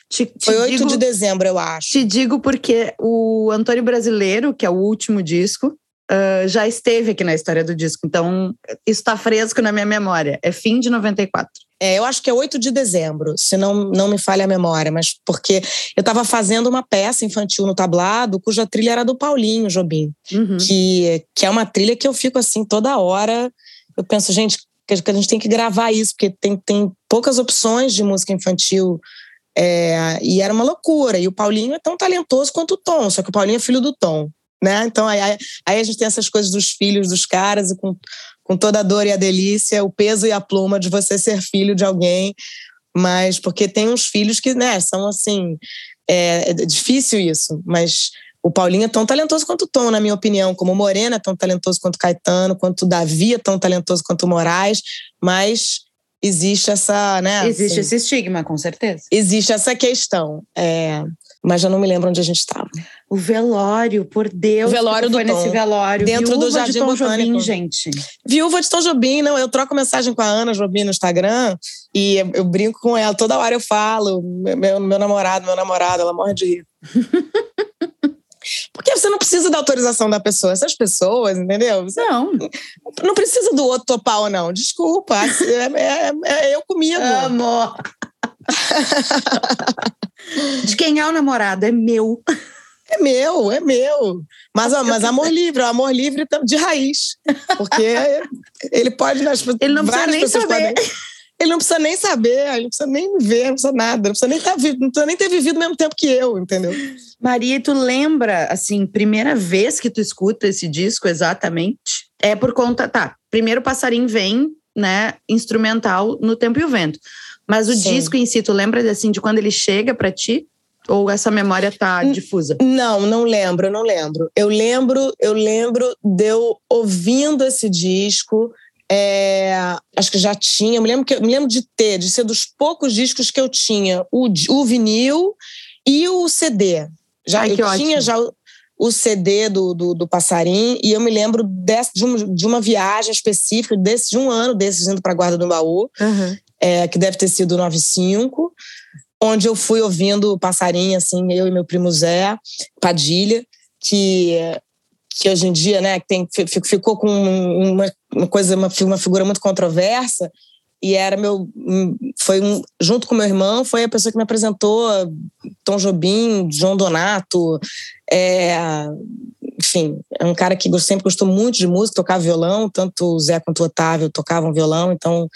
Te, te foi 8 digo, de dezembro, eu acho. Te digo porque o Antônio Brasileiro, que é o último disco, uh, já esteve aqui na história do disco. Então, isso está fresco na minha memória. É fim de 94. É, eu acho que é 8 de dezembro, se não, não me falha a memória, mas porque eu estava fazendo uma peça infantil no tablado, cuja trilha era do Paulinho Jobim, uhum. que, que é uma trilha que eu fico assim toda hora. Eu penso, gente, que a gente tem que gravar isso, porque tem, tem poucas opções de música infantil. É, e era uma loucura. E o Paulinho é tão talentoso quanto o Tom, só que o Paulinho é filho do Tom. Né? Então aí, aí a gente tem essas coisas dos filhos dos caras e com com toda a dor e a delícia, o peso e a pluma de você ser filho de alguém, mas porque tem uns filhos que, né, são assim, é, é difícil isso, mas o Paulinho é tão talentoso quanto o Tom, na minha opinião, como o Morena é tão talentoso quanto o Caetano, quanto o Davi é tão talentoso quanto o Moraes, mas existe essa, né? Existe assim, esse estigma, com certeza. Existe essa questão. É, mas já não me lembro onde a gente estava. O velório, por Deus. O velório do Tom. velório. Dentro Viúva do Jardim de Tom Botânico. Jobim, gente. Viúva de Tom Jobim, não. Eu troco mensagem com a Ana Jobim no Instagram e eu brinco com ela. Toda hora eu falo, meu, meu namorado, meu namorado, ela morre de rir. Porque você não precisa da autorização da pessoa. Essas pessoas, entendeu? Você não. Não precisa do outro topar ou não. Desculpa. É, é, é eu comigo. Amor. De quem é o namorado? É meu. É meu, é meu. Mas, mas amor livre, amor livre de raiz. Porque ele pode. Ele não precisa nem saber. Podem, ele não precisa nem saber, ele não precisa nem ver, não precisa nada, não precisa nem, tá, não precisa nem ter vivido o mesmo tempo que eu, entendeu? Maria, tu lembra, assim, primeira vez que tu escuta esse disco exatamente? É por conta. Tá, primeiro o passarinho vem, né, instrumental no Tempo e o Vento. Mas o Sim. disco em si, tu lembra assim de quando ele chega para ti? Ou essa memória tá difusa? Não, não lembro, não lembro. Eu lembro, eu lembro de eu ouvindo esse disco. É, acho que já tinha, eu me lembro, que, eu me lembro de ter, de ser dos poucos discos que eu tinha o, o vinil e o CD. Já, Ai, eu tinha ótimo. já o, CD do, do, do, Passarim e eu me lembro desse, de, uma, de uma viagem específica, desse, de um ano desses indo para a Guarda do Baú, uhum é, que deve ter sido 95, onde eu fui ouvindo passarinho, assim, eu e meu primo Zé Padilha, que, que hoje em dia, né, tem, ficou com uma, uma coisa, uma, uma figura muito controversa, e era meu foi um, junto com meu irmão foi a pessoa que me apresentou Tom Jobim João Donato é, enfim é um cara que sempre gostou muito de música tocava violão tanto o Zé quanto o Otávio tocavam violão então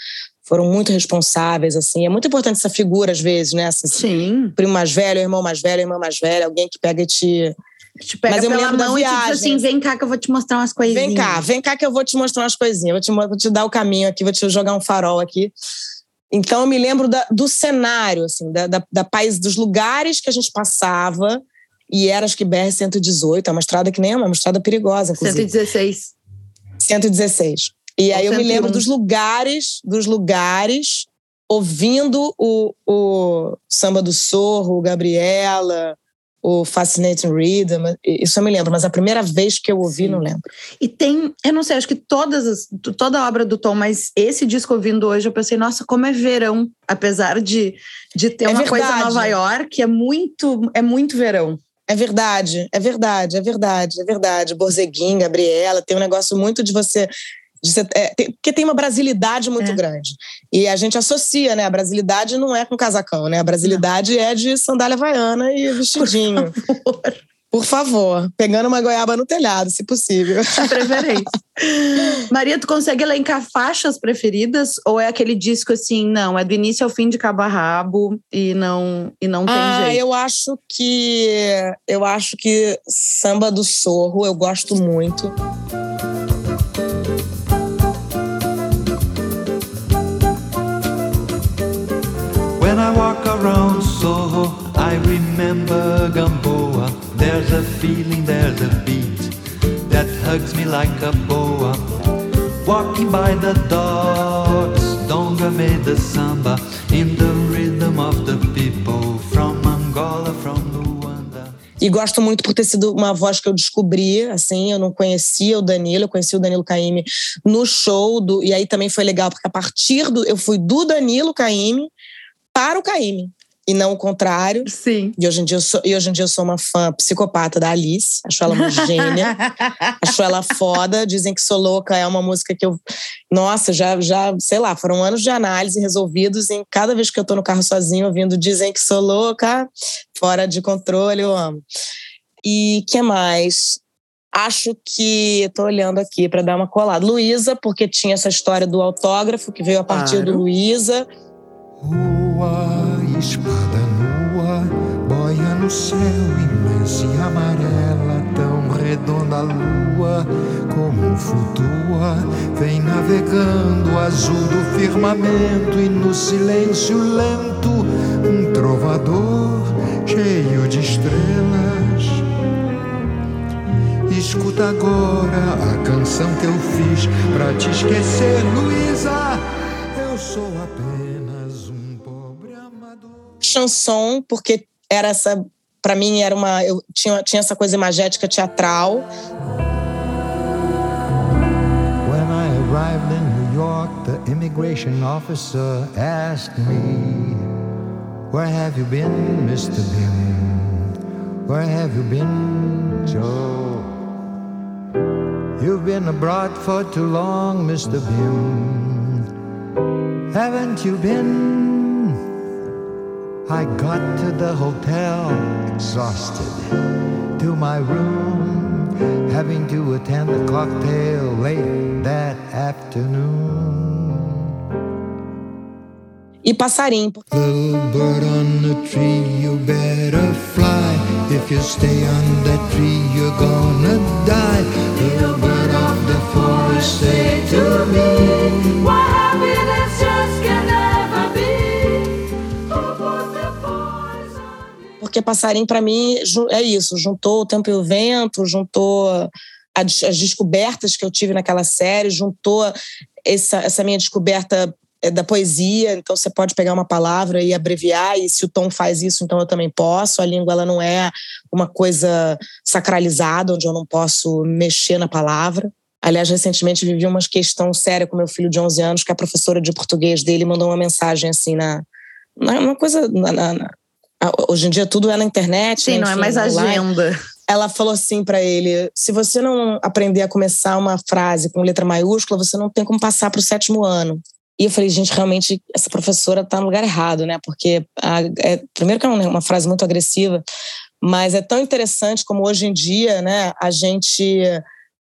foram muito responsáveis, assim. É muito importante essa figura, às vezes, né? Assim, Sim. Primo mais velho, irmão mais velho, irmã mais velha, alguém que pega e te. Te pega Mas eu pela mão e te diz assim: vem cá que eu vou te mostrar umas coisinhas. Vem cá, vem cá que eu vou te mostrar umas coisinhas. Vou te, vou te dar o caminho aqui, vou te jogar um farol aqui. Então eu me lembro da, do cenário, assim, da, da, da país, dos lugares que a gente passava. E era, acho que BR-118, é uma estrada que nem é uma, uma estrada perigosa, inclusive. 116. 116. E aí eu me lembro dos lugares, dos lugares, ouvindo o, o samba do Sorro, o Gabriela, o Fascinating Rhythm, isso eu me lembro, mas a primeira vez que eu ouvi, Sim. não lembro. E tem, eu não sei, acho que todas as, toda a obra do Tom, mas esse disco ouvindo hoje, eu pensei, nossa, como é verão, apesar de, de ter é uma verdade. coisa Nova York, é muito, é muito verão. É verdade, é verdade, é verdade, é verdade. Borzeguin, Gabriela, tem um negócio muito de você Ser, é, tem, porque tem uma brasilidade muito é. grande. E a gente associa, né? A brasilidade não é com casacão, né? A brasilidade não. é de sandália havaiana e vestidinho. Por favor. Por favor, pegando uma goiaba no telhado, se possível. De preferência. Maria, tu consegue elencar faixas preferidas ou é aquele disco assim, não, é do início ao fim de cabo a rabo e não e não tem ah, jeito? eu acho que eu acho que Samba do Sorro eu gosto muito. When I walk around Soho, I remember Gamboa. There's a feeling, there's a beat that hugs me like a boa. Walking by the docks, Donga made the samba in the rhythm of the people from Angola, from Luanda. E gosto muito por ter sido uma voz que eu descobri, assim, eu não conhecia o Danilo, eu conheci o Danilo Caime no show do, e aí também foi legal porque a partir do eu fui do Danilo Caime para o Caíme e não o contrário. Sim. E hoje em dia eu sou, e hoje em dia eu sou uma fã psicopata da Alice. Acho ela uma gênia. acho ela foda. Dizem que Sou Louca é uma música que eu. Nossa, já, já, sei lá, foram anos de análise resolvidos em cada vez que eu tô no carro sozinho ouvindo Dizem que Sou Louca, fora de controle, eu amo. E que mais? Acho que tô olhando aqui para dar uma colada. Luísa, porque tinha essa história do autógrafo que veio a partir claro. do Luísa. Rua, espada nua, boia no céu imensa e amarela, tão redonda a lua, como flutua, vem navegando azul do firmamento e no silêncio lento, um trovador cheio de estrelas. Escuta agora a canção que eu fiz pra te esquecer, Luísa. Eu sou apenas chanson, porque era essa, para mim era uma, eu tinha, tinha essa coisa imagética teatral. When I arrived in New York, the immigration officer asked me, Where have you been, Mr. Bim? Where have you been, Joe? You've been abroad for too long, Mr. Bim. Haven't you been? I got to the hotel exhausted, to my room, having to attend a cocktail late that afternoon. E passarinho. Little bird on the tree, you better fly. If you stay on that tree, you're gonna die. Little bird of the forest, say to me, Why porque passarinho para mim é isso, juntou o tempo e o vento, juntou as, descobertas que eu tive naquela série, juntou essa, essa minha descoberta é, da poesia, então você pode pegar uma palavra e abreviar, e se o Tom faz isso, então eu também posso. A língua ela não é uma coisa sacralizada, onde eu não posso mexer na palavra. Aliás, recentemente vivi uma questão séria com meu filho de 11 anos, que a professora de português dele mandou uma mensagem assim na, na uma coisa na, na, Hoje em dia tudo é na internet. Sim, né? não é mais agenda. Ela falou assim para ele: se você não aprender a começar uma frase com letra maiúscula, você não tem como passar para o sétimo ano. E eu falei, gente, realmente essa professora está no lugar errado, né? Porque, a, é, primeiro, que é uma frase muito agressiva, mas é tão interessante como hoje em dia, né, a gente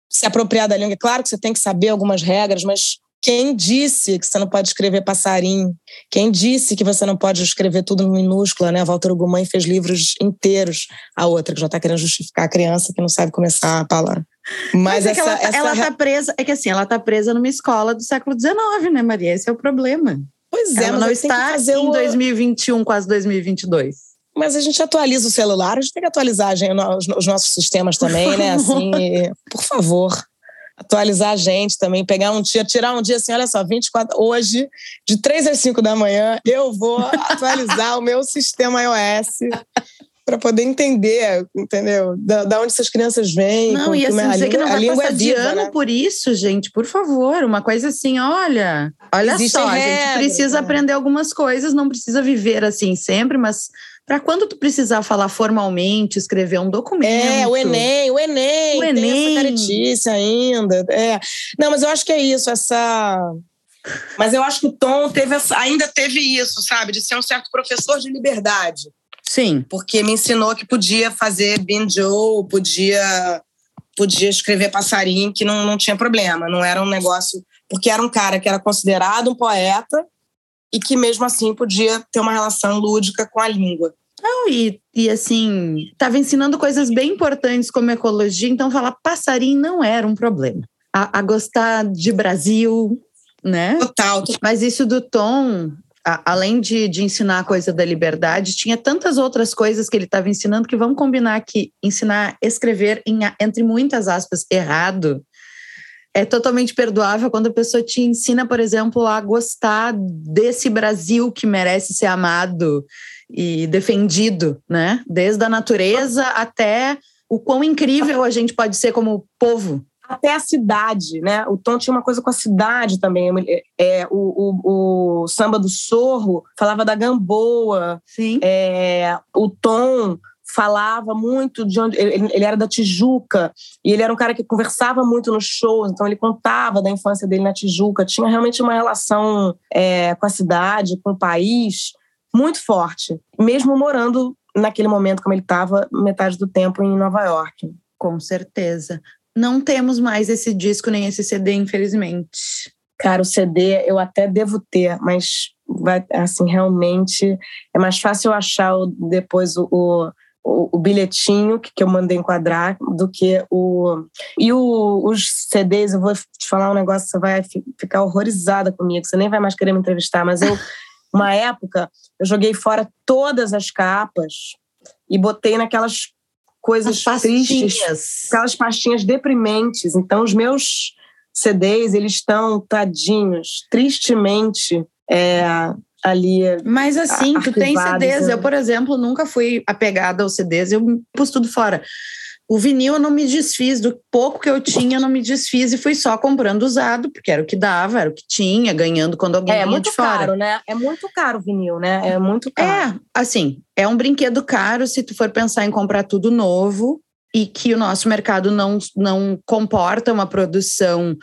se apropriar da língua. É claro que você tem que saber algumas regras, mas quem disse que você não pode escrever passarinho? Quem disse que você não pode escrever tudo no minúscula, né? A Walter Ugumãe fez livros inteiros. A outra que já está querendo justificar a criança que não sabe começar a falar. Mas, Mas é essa, ela, essa... ela tá presa, é que assim, ela tá presa numa escola do século XIX, né, Maria? Esse é o problema. Pois é, ela não está em o... 2021, quase 2022. Mas a gente atualiza o celular, a gente tem que atualizar os nossos sistemas também, né? Assim, por favor atualizar a gente também, pegar um dia, tirar um dia assim, olha só, 24 hoje, de 3 às 5 da manhã, eu vou atualizar o meu sistema iOS para poder entender, entendeu? Da, da, onde essas crianças vêm. Não, e assim, dizer língua, que não vai passar é de viva, ano né? por isso, gente, por favor. Uma coisa assim, olha, olha Existem só, regras, a gente precisa né? aprender algumas coisas, não precisa viver assim sempre, mas para quando tu precisar falar formalmente, escrever um documento. É, o Enem, o Enem, o Enem. tem essa caretice ainda. É. Não, mas eu acho que é isso, essa mas eu acho que o Tom teve essa, ainda teve isso, sabe? De ser um certo professor de liberdade. Sim. Porque me ensinou que podia fazer binjo, podia, podia escrever passarinho, que não, não tinha problema. Não era um negócio. Porque era um cara que era considerado um poeta e que mesmo assim podia ter uma relação lúdica com a língua. Não, e, e assim, estava ensinando coisas bem importantes como ecologia, então falar passarinho não era um problema. A, a gostar de Brasil, né? Total. Mas isso do Tom, a, além de, de ensinar a coisa da liberdade, tinha tantas outras coisas que ele estava ensinando que vamos combinar que ensinar a escrever, em, entre muitas aspas, errado, é totalmente perdoável quando a pessoa te ensina, por exemplo, a gostar desse Brasil que merece ser amado e defendido, né? Desde a natureza até o quão incrível a gente pode ser como povo até a cidade, né? O Tom tinha uma coisa com a cidade também. É, o, o, o samba do Sorro falava da Gamboa. Sim. É, o Tom falava muito de onde ele, ele, era da Tijuca e ele era um cara que conversava muito nos shows, então ele contava da infância dele na Tijuca, tinha realmente uma relação é, com a cidade, com o país muito forte, mesmo morando naquele momento como ele estava metade do tempo em Nova York. Com certeza não temos mais esse disco nem esse CD, infelizmente. Cara, o CD eu até devo ter, mas vai assim realmente é mais fácil eu achar o, depois o, o, o, bilhetinho que, eu mandei enquadrar do que o e o, os CDs. Eu vou te falar um negócio, você vai ficar horrorizada comigo, você nem vai mais querer me entrevistar, mas eu uma época eu joguei fora todas as capas e botei naquelas coisas tristes, aquelas pastinhas deprimentes. Então, os meus CDs, eles estão tadinhos, tristemente é, ali. Mas assim, tu tem CDs. Né? Eu, por exemplo, nunca fui apegada aos CDs, eu pus tudo fora. O vinil eu não me desfiz, do pouco que eu tinha, eu não me desfiz e fui só comprando usado, porque era o que dava, era o que tinha, ganhando quando alguém é, vinha muito de fora. Caro, né? É muito caro o vinil, né? É muito caro. É, assim, é um brinquedo caro se tu for pensar em comprar tudo novo e que o nosso mercado não, não comporta uma produção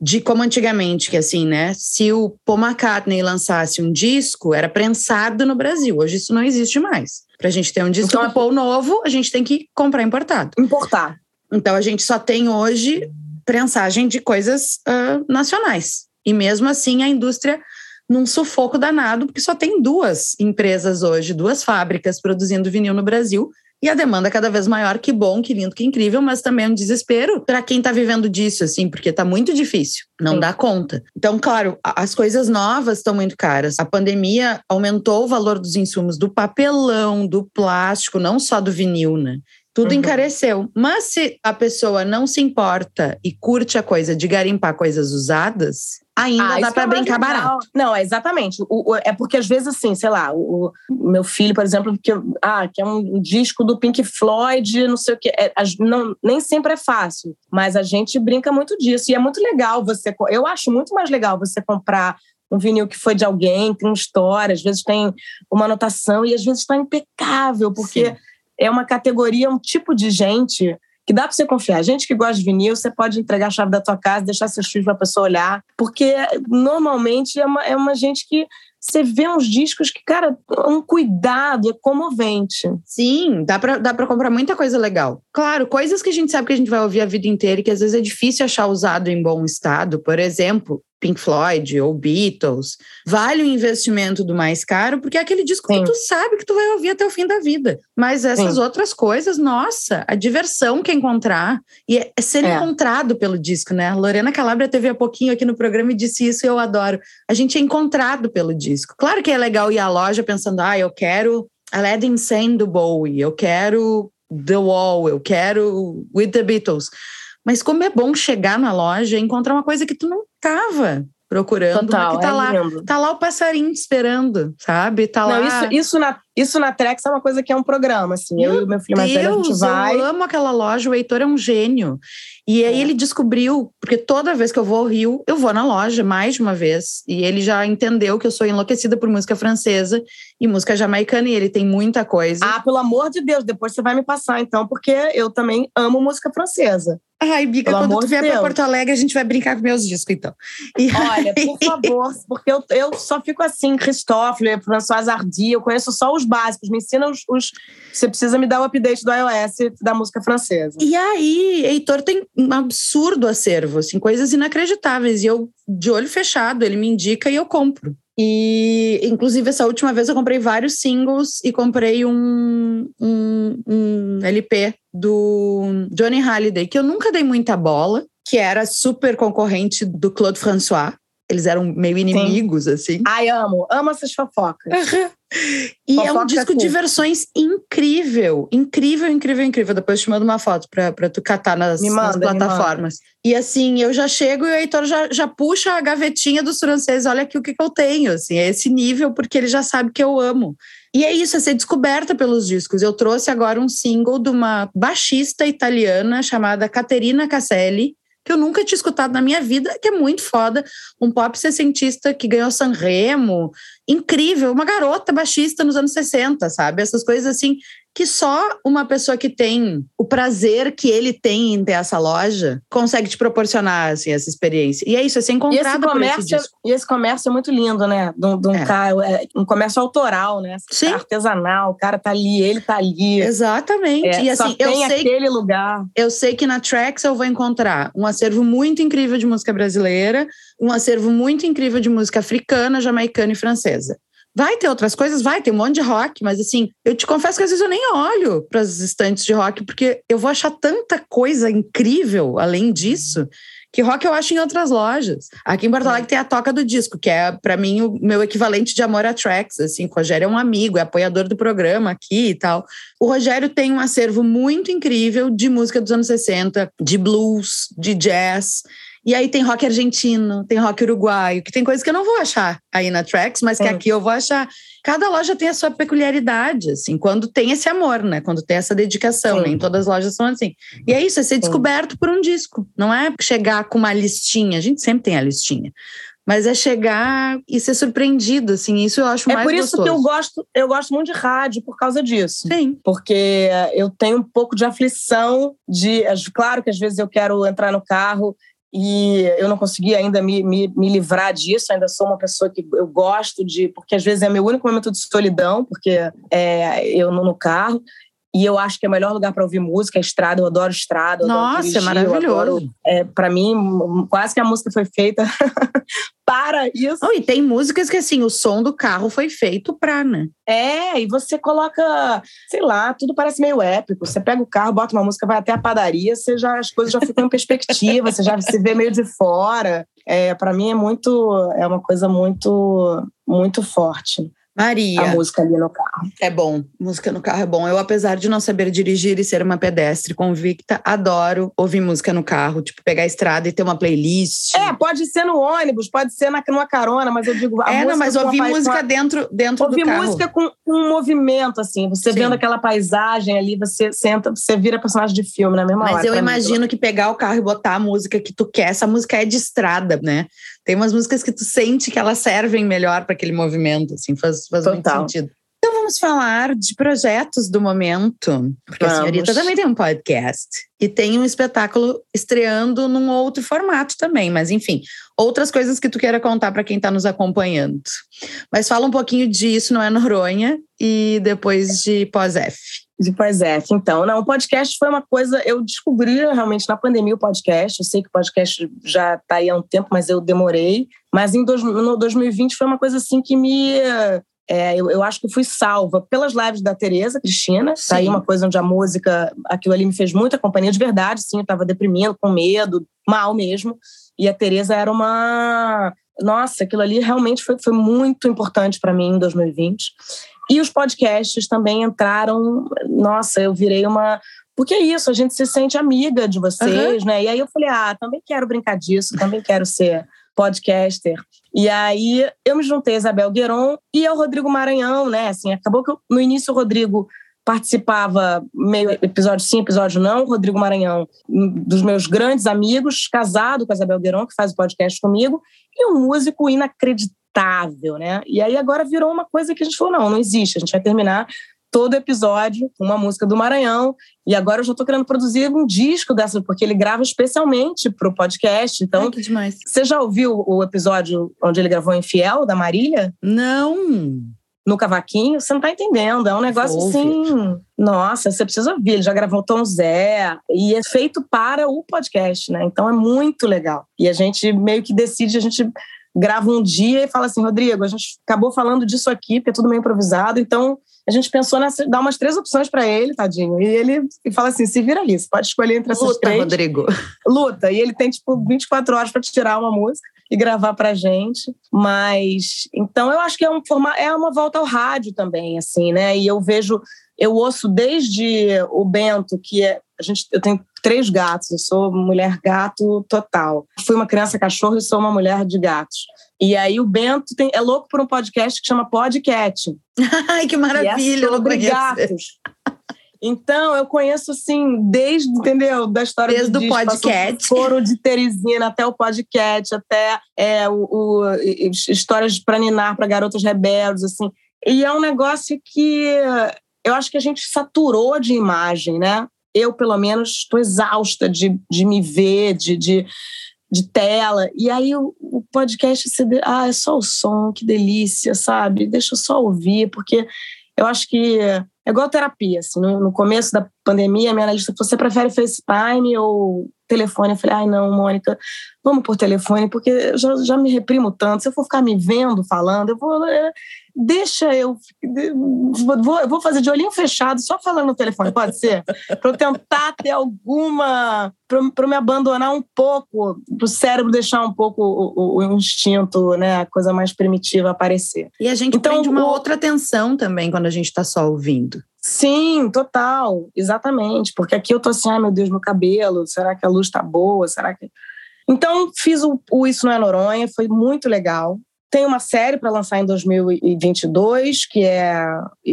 de como antigamente, que assim, né? Se o Paul McCartney lançasse um disco, era prensado no Brasil. Hoje isso não existe mais. Para a gente ter um disco então, Paul novo, a gente tem que comprar importado. Importar. Então a gente só tem hoje prensagem de coisas uh, nacionais. E mesmo assim a indústria num sufoco danado, porque só tem duas empresas hoje, duas fábricas produzindo vinil no Brasil e a demanda é cada vez maior, que bom, que lindo, que incrível, mas também é um desespero para quem está vivendo disso, assim, porque está muito difícil, não Sim. dá conta. Então, claro, as coisas novas estão muito caras. A pandemia aumentou o valor dos insumos do papelão, do plástico, não só do vinil, né? Tudo uhum. encareceu. Mas se a pessoa não se importa e curte a coisa de garimpar coisas usadas, ainda ah, dá para é brincar barato. Não, é exatamente. O, o, é porque às vezes, assim, sei lá, o, o, meu filho, por exemplo, que, ah, que é um disco do Pink Floyd, não sei o quê. É, não, nem sempre é fácil, mas a gente brinca muito disso. E é muito legal você. Eu acho muito mais legal você comprar um vinil que foi de alguém, tem uma história, às vezes tem uma anotação e às vezes está impecável, porque. Sim é uma categoria, um tipo de gente que dá para você confiar. Gente que gosta de vinil, você pode entregar a chave da tua casa, deixar seus filhos para a pessoa olhar, porque normalmente é uma, é uma gente que você vê uns discos que, cara, um cuidado, é comovente. Sim, dá para dá pra comprar muita coisa legal. Claro, coisas que a gente sabe que a gente vai ouvir a vida inteira e que às vezes é difícil achar usado em bom estado. Por exemplo, Pink Floyd ou Beatles, vale o investimento do mais caro, porque é aquele disco Sim. que tu sabe que tu vai ouvir até o fim da vida. Mas essas Sim. outras coisas, nossa, a diversão que é encontrar e é, é ser é. encontrado pelo disco, né? A Lorena Calabria teve há pouquinho aqui no programa e disse isso e eu adoro. A gente é encontrado pelo disco. Claro que é legal ir à loja pensando, ah, eu quero a Led Insane do Bowie, eu quero The Wall, eu quero With the Beatles. Mas como é bom chegar na loja e encontrar uma coisa que tu não tava. procurando, Total, mas tá é lá, lindo. tá lá o passarinho esperando, sabe? Tá Não, lá. isso, isso, na, isso na Trex é uma coisa que é um programa, assim. eu Meu e o meu filho mais velho, a gente Deus, vai. eu amo aquela loja, o Heitor é um gênio. E aí É. ele descobriu, porque toda vez que eu vou ao Rio, eu vou na loja mais de uma vez. E ele já entendeu que eu sou enlouquecida por música francesa e música jamaicana, e ele tem muita coisa. Ah, pelo amor de Deus, depois você vai me passar, então, porque eu também amo música francesa. Ai, Bica, pelo quando tu vier pra Deus. Porto Alegre, a gente vai brincar com meus discos, então. E Olha, por favor, porque eu, eu só fico assim, Christophe, François Hardy, eu conheço só os básicos, me ensina os, os- Você precisa me dar o update do iOS da música francesa. E aí, Heitor tem um absurdo acervo, assim, coisas inacreditáveis. E eu, de olho fechado, ele me indica e eu compro. E, inclusive, essa última vez eu comprei vários singles e comprei um, um, um LP do Johnny Halliday, que eu nunca dei muita bola, que era super concorrente do Claude François. Eles eram meio inimigos, assim. Ai, amo, amo essas fofocas. E é um Fofoca disco de cool. versões incrível, incrível, incrível, incrível. Depois eu te mando uma foto pra, pra tu catar nas, nas manda, me plataformas. E assim, eu já chego e o Heitor já, já puxa a gavetinha dos franceses. Olha aqui o que, que eu tenho, assim, é esse nível, porque ele já sabe que eu amo. E é isso, é ser descoberta pelos discos. Eu trouxe agora um single de uma baixista italiana chamada Caterina Casselli, que eu nunca tinha escutado na minha vida, que é muito foda. Um pop sessentista que ganhou Sanremo. Incrível, uma garota baixista nos anos 60, sabe? Essas coisas assim que só uma pessoa que tem o prazer que ele tem em ter essa loja consegue te proporcionar assim, essa experiência. E é isso, é ser E esse, por esse comércio, disco. e esse comércio é muito lindo, né? De um, de um É. cara, é um comércio autoral, né? Sim. Artesanal, o cara tá ali, ele tá ali. Exatamente. É, e só assim, eu tem sei aquele lugar. Eu sei que na Trax eu vou encontrar um acervo muito incrível de música brasileira, um acervo muito incrível de música africana, jamaicana e francesa. Vai ter outras coisas? Vai, tem um monte de rock, mas assim, eu te confesso que às vezes eu nem olho para as estantes de rock, porque eu vou achar tanta coisa incrível além disso, que rock eu acho em outras lojas. Aqui em Porto Alegre tem a Toca do Disco, que é, para mim, o meu equivalente de amor a Tracks. Assim, o Rogério é um amigo, é apoiador do programa aqui e tal. O Rogério tem um acervo muito incrível de música dos anos 60, de blues, de jazz. E aí tem rock argentino, tem rock uruguaio, que tem coisas que eu não vou achar aí na Tracks, mas que Sim. aqui eu vou achar. Cada loja tem a sua peculiaridade, assim, quando tem esse amor, né? Quando tem essa dedicação, nem todas as lojas são assim. E é isso, é ser descoberto por um disco. Não é chegar com uma listinha, a gente sempre tem a listinha. Mas é chegar e ser surpreendido, assim, isso eu acho É mais por isso gostoso. que eu gosto, eu gosto muito de rádio por causa disso. Sim, Porque eu tenho um pouco de aflição de. Claro que às vezes eu quero entrar no carro e eu não consegui ainda me, me, me livrar disso. Ainda sou uma pessoa que eu gosto de. Porque às vezes é meu único momento de solidão, porque é, eu no no carro. E eu acho que é o melhor lugar para ouvir música, é estrada. Eu adoro estrada. eu adoro nossa, é dirigir, eu maravilhoso. adoro- é, para mim, quase que a música foi feita para isso. Não, e tem músicas que, assim, o som do carro foi feito pra, né? É, e você coloca, sei lá, tudo parece meio épico. Você pega o carro, bota uma música, vai até a padaria, você já, as coisas já ficam em perspectiva, você já se vê meio de fora. É, para mim é muito, é uma coisa muito, muito forte Maria. a música ali no carro. É bom, música no carro é bom. Eu, apesar de não saber dirigir e ser uma pedestre convicta, adoro ouvir música no carro, tipo, pegar a estrada e ter uma playlist. É, pode ser no ônibus, pode ser na, numa carona, mas eu digo. É, não, mas ouvir música dentro, dentro Ouvir do carro. música com, com um movimento, assim. Você Sim. vendo aquela paisagem ali, você senta, você vira personagem de filme na mesma hora. Mas eu pra mim. imagino que pegar o carro e botar a música que tu quer, essa música é de estrada, né? Tem umas músicas que tu sente que elas servem melhor para aquele movimento, assim, faz, faz muito sentido. Então vamos falar de projetos do momento, porque a Vamos. senhorita também tem um podcast e tem um espetáculo estreando num outro formato também, mas enfim, outras coisas que tu queira contar para quem está nos acompanhando. Mas fala um pouquinho disso, não é Noronha, e depois de pós-F. De Pois é, então, não, o podcast foi uma coisa, eu descobri realmente na pandemia o podcast, eu sei que o podcast já está aí há um tempo, mas eu demorei, mas em dois, no 2020 foi uma coisa assim que me, é, eu, eu acho que fui salva pelas lives da Tereza Cristina, tá aí Sim. uma coisa onde a música, aquilo ali me fez muita companhia de verdade, sim, eu estava deprimindo, com medo, mal mesmo, e a Tereza era uma... Nossa, aquilo ali realmente foi, foi muito importante para mim em 2020. E os podcasts também entraram. Nossa, eu virei uma. Porque é isso, a gente se sente amiga de vocês, né? E aí eu falei, ah, também quero brincar disso, também quero ser podcaster. E aí eu me juntei a Isabel Gueron e ao Rodrigo Maranhão, né? Assim, acabou que eu, no início o Rodrigo participava meio episódio sim, episódio não. Rodrigo Maranhão, um dos meus grandes amigos, casado com a Isabel Gueron, que faz o podcast comigo, e um músico inacreditável, né? E aí agora virou uma coisa que a gente falou: não, não existe, a gente vai terminar todo episódio com uma música do Maranhão. E agora eu já estou querendo produzir um disco dessa, porque ele grava especialmente para o podcast. Então, Ai, que demais. você já ouviu o episódio onde ele gravou Infiel, da Marília? Não! no cavaquinho, você não tá entendendo. É um negócio Ouve. assim. Nossa, você precisa ouvir. Ele já gravou Tom Zé e é feito para o podcast, né? Então é muito legal. E a gente meio que decide, a gente grava um dia e fala assim, Rodrigo, a gente acabou falando disso aqui, porque é tudo meio improvisado, então a gente pensou nessa, dar umas três opções para ele, tadinho. E ele e fala assim: se vira ali, você pode escolher entre essas Luta, três. Rodrigo. Luta. E ele tem, tipo, 24 horas para tirar uma música e gravar pra gente. Mas então eu acho que é um forma, é uma volta ao rádio também, assim, né? E eu vejo, eu ouço desde o Bento, que é. A gente, eu tenho três gatos, eu sou mulher gato total. Fui uma criança cachorro e sou uma mulher de gatos. E aí o Bento tem, é louco por um podcast que chama Podcast. Ai, que E maravilha, é sobre gatos. Então, eu conheço, assim, desde, entendeu? Da história Desde do disco, podcast. do Foro de Teresina até o podcast, até é, o, o- histórias para ninar, para garotas rebeldes, assim. E é um negócio que eu acho que a gente saturou de imagem, né? Eu, pelo menos, estou exausta de, de me ver, de, de, de tela. E aí o, o podcast, você, de- ah, é só o som, que delícia, sabe? Deixa eu só ouvir, porque eu acho que é igual terapia. Assim, no, no começo da pandemia, minha analista falou: você prefere FaceTime ou telefone? Eu falei: ai, não, Mônica, vamos por telefone, porque eu já, já me reprimo tanto. Se eu for ficar me vendo falando, eu vou. Deixa eu. Vou, vou fazer de olhinho fechado, só falando no telefone, pode ser? Para eu tentar ter alguma. Para eu me abandonar um pouco, para o cérebro deixar um pouco o, o- o instinto, né, a coisa mais primitiva aparecer. E a gente Então, prende uma o- outra atenção também quando a gente está só ouvindo. Sim, total, exatamente. Porque aqui eu tô assim, ai meu Deus, meu cabelo, será que a luz tá boa? Será que. Então, fiz o, o Isso Não é Noronha, foi muito legal. Tem uma série para lançar em 2022, que é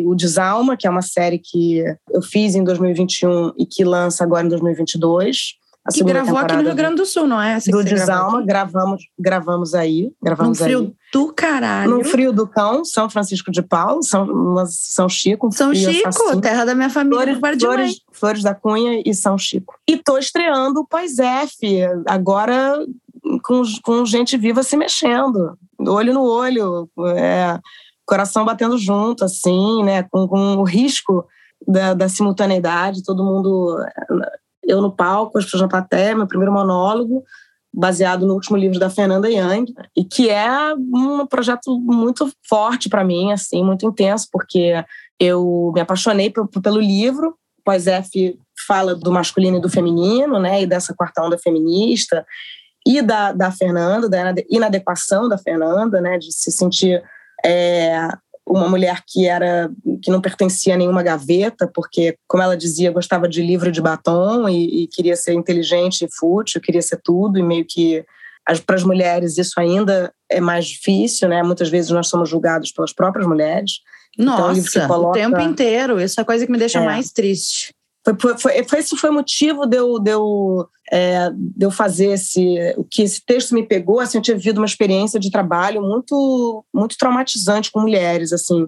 o Desalma, que é uma série que eu fiz em 2021 e que lança agora em 2022. A Que gravou aqui no Rio Grande do Sul, não é? Essa do Desalma, gravamos, gravamos aí. Gravamos frio aí. do caralho. No frio do cão, São Francisco de Paulo, São, São Chico. São Chico, assassino. terra da minha família, Flores. Flores, Flores da Cunha e São Chico. E tô estreando o Pós-F, agora com, com gente viva se mexendo, olho no olho, é, coração batendo junto, assim, né, com, com o risco da, da simultaneidade, todo mundo, eu no palco, as pessoas na plateia, meu primeiro monólogo, baseado no último livro da Fernanda Young, e que é um projeto muito forte para mim, assim, muito intenso, porque eu me apaixonei pe- pelo livro. Pós-F fala do masculino e do feminino, né, e dessa quarta onda feminista, e da, da Fernanda, da inade- inadequação da Fernanda, né, de se sentir é, uma mulher que era que não pertencia a nenhuma gaveta, porque, como ela dizia, gostava de livro de batom e, e queria ser inteligente e fútil, queria ser tudo, e meio que para as mulheres isso ainda é mais difícil, né? Muitas vezes nós somos julgados pelas próprias mulheres. Então, o livro que Nossa, coloca- o tempo inteiro. Isso é a coisa que me deixa É. mais triste. Foi, foi, foi, esse foi o motivo de eu, de, eu, é, de eu fazer esse. O que esse texto me pegou, assim, eu tinha vivido uma experiência de trabalho muito, muito traumatizante com mulheres, assim.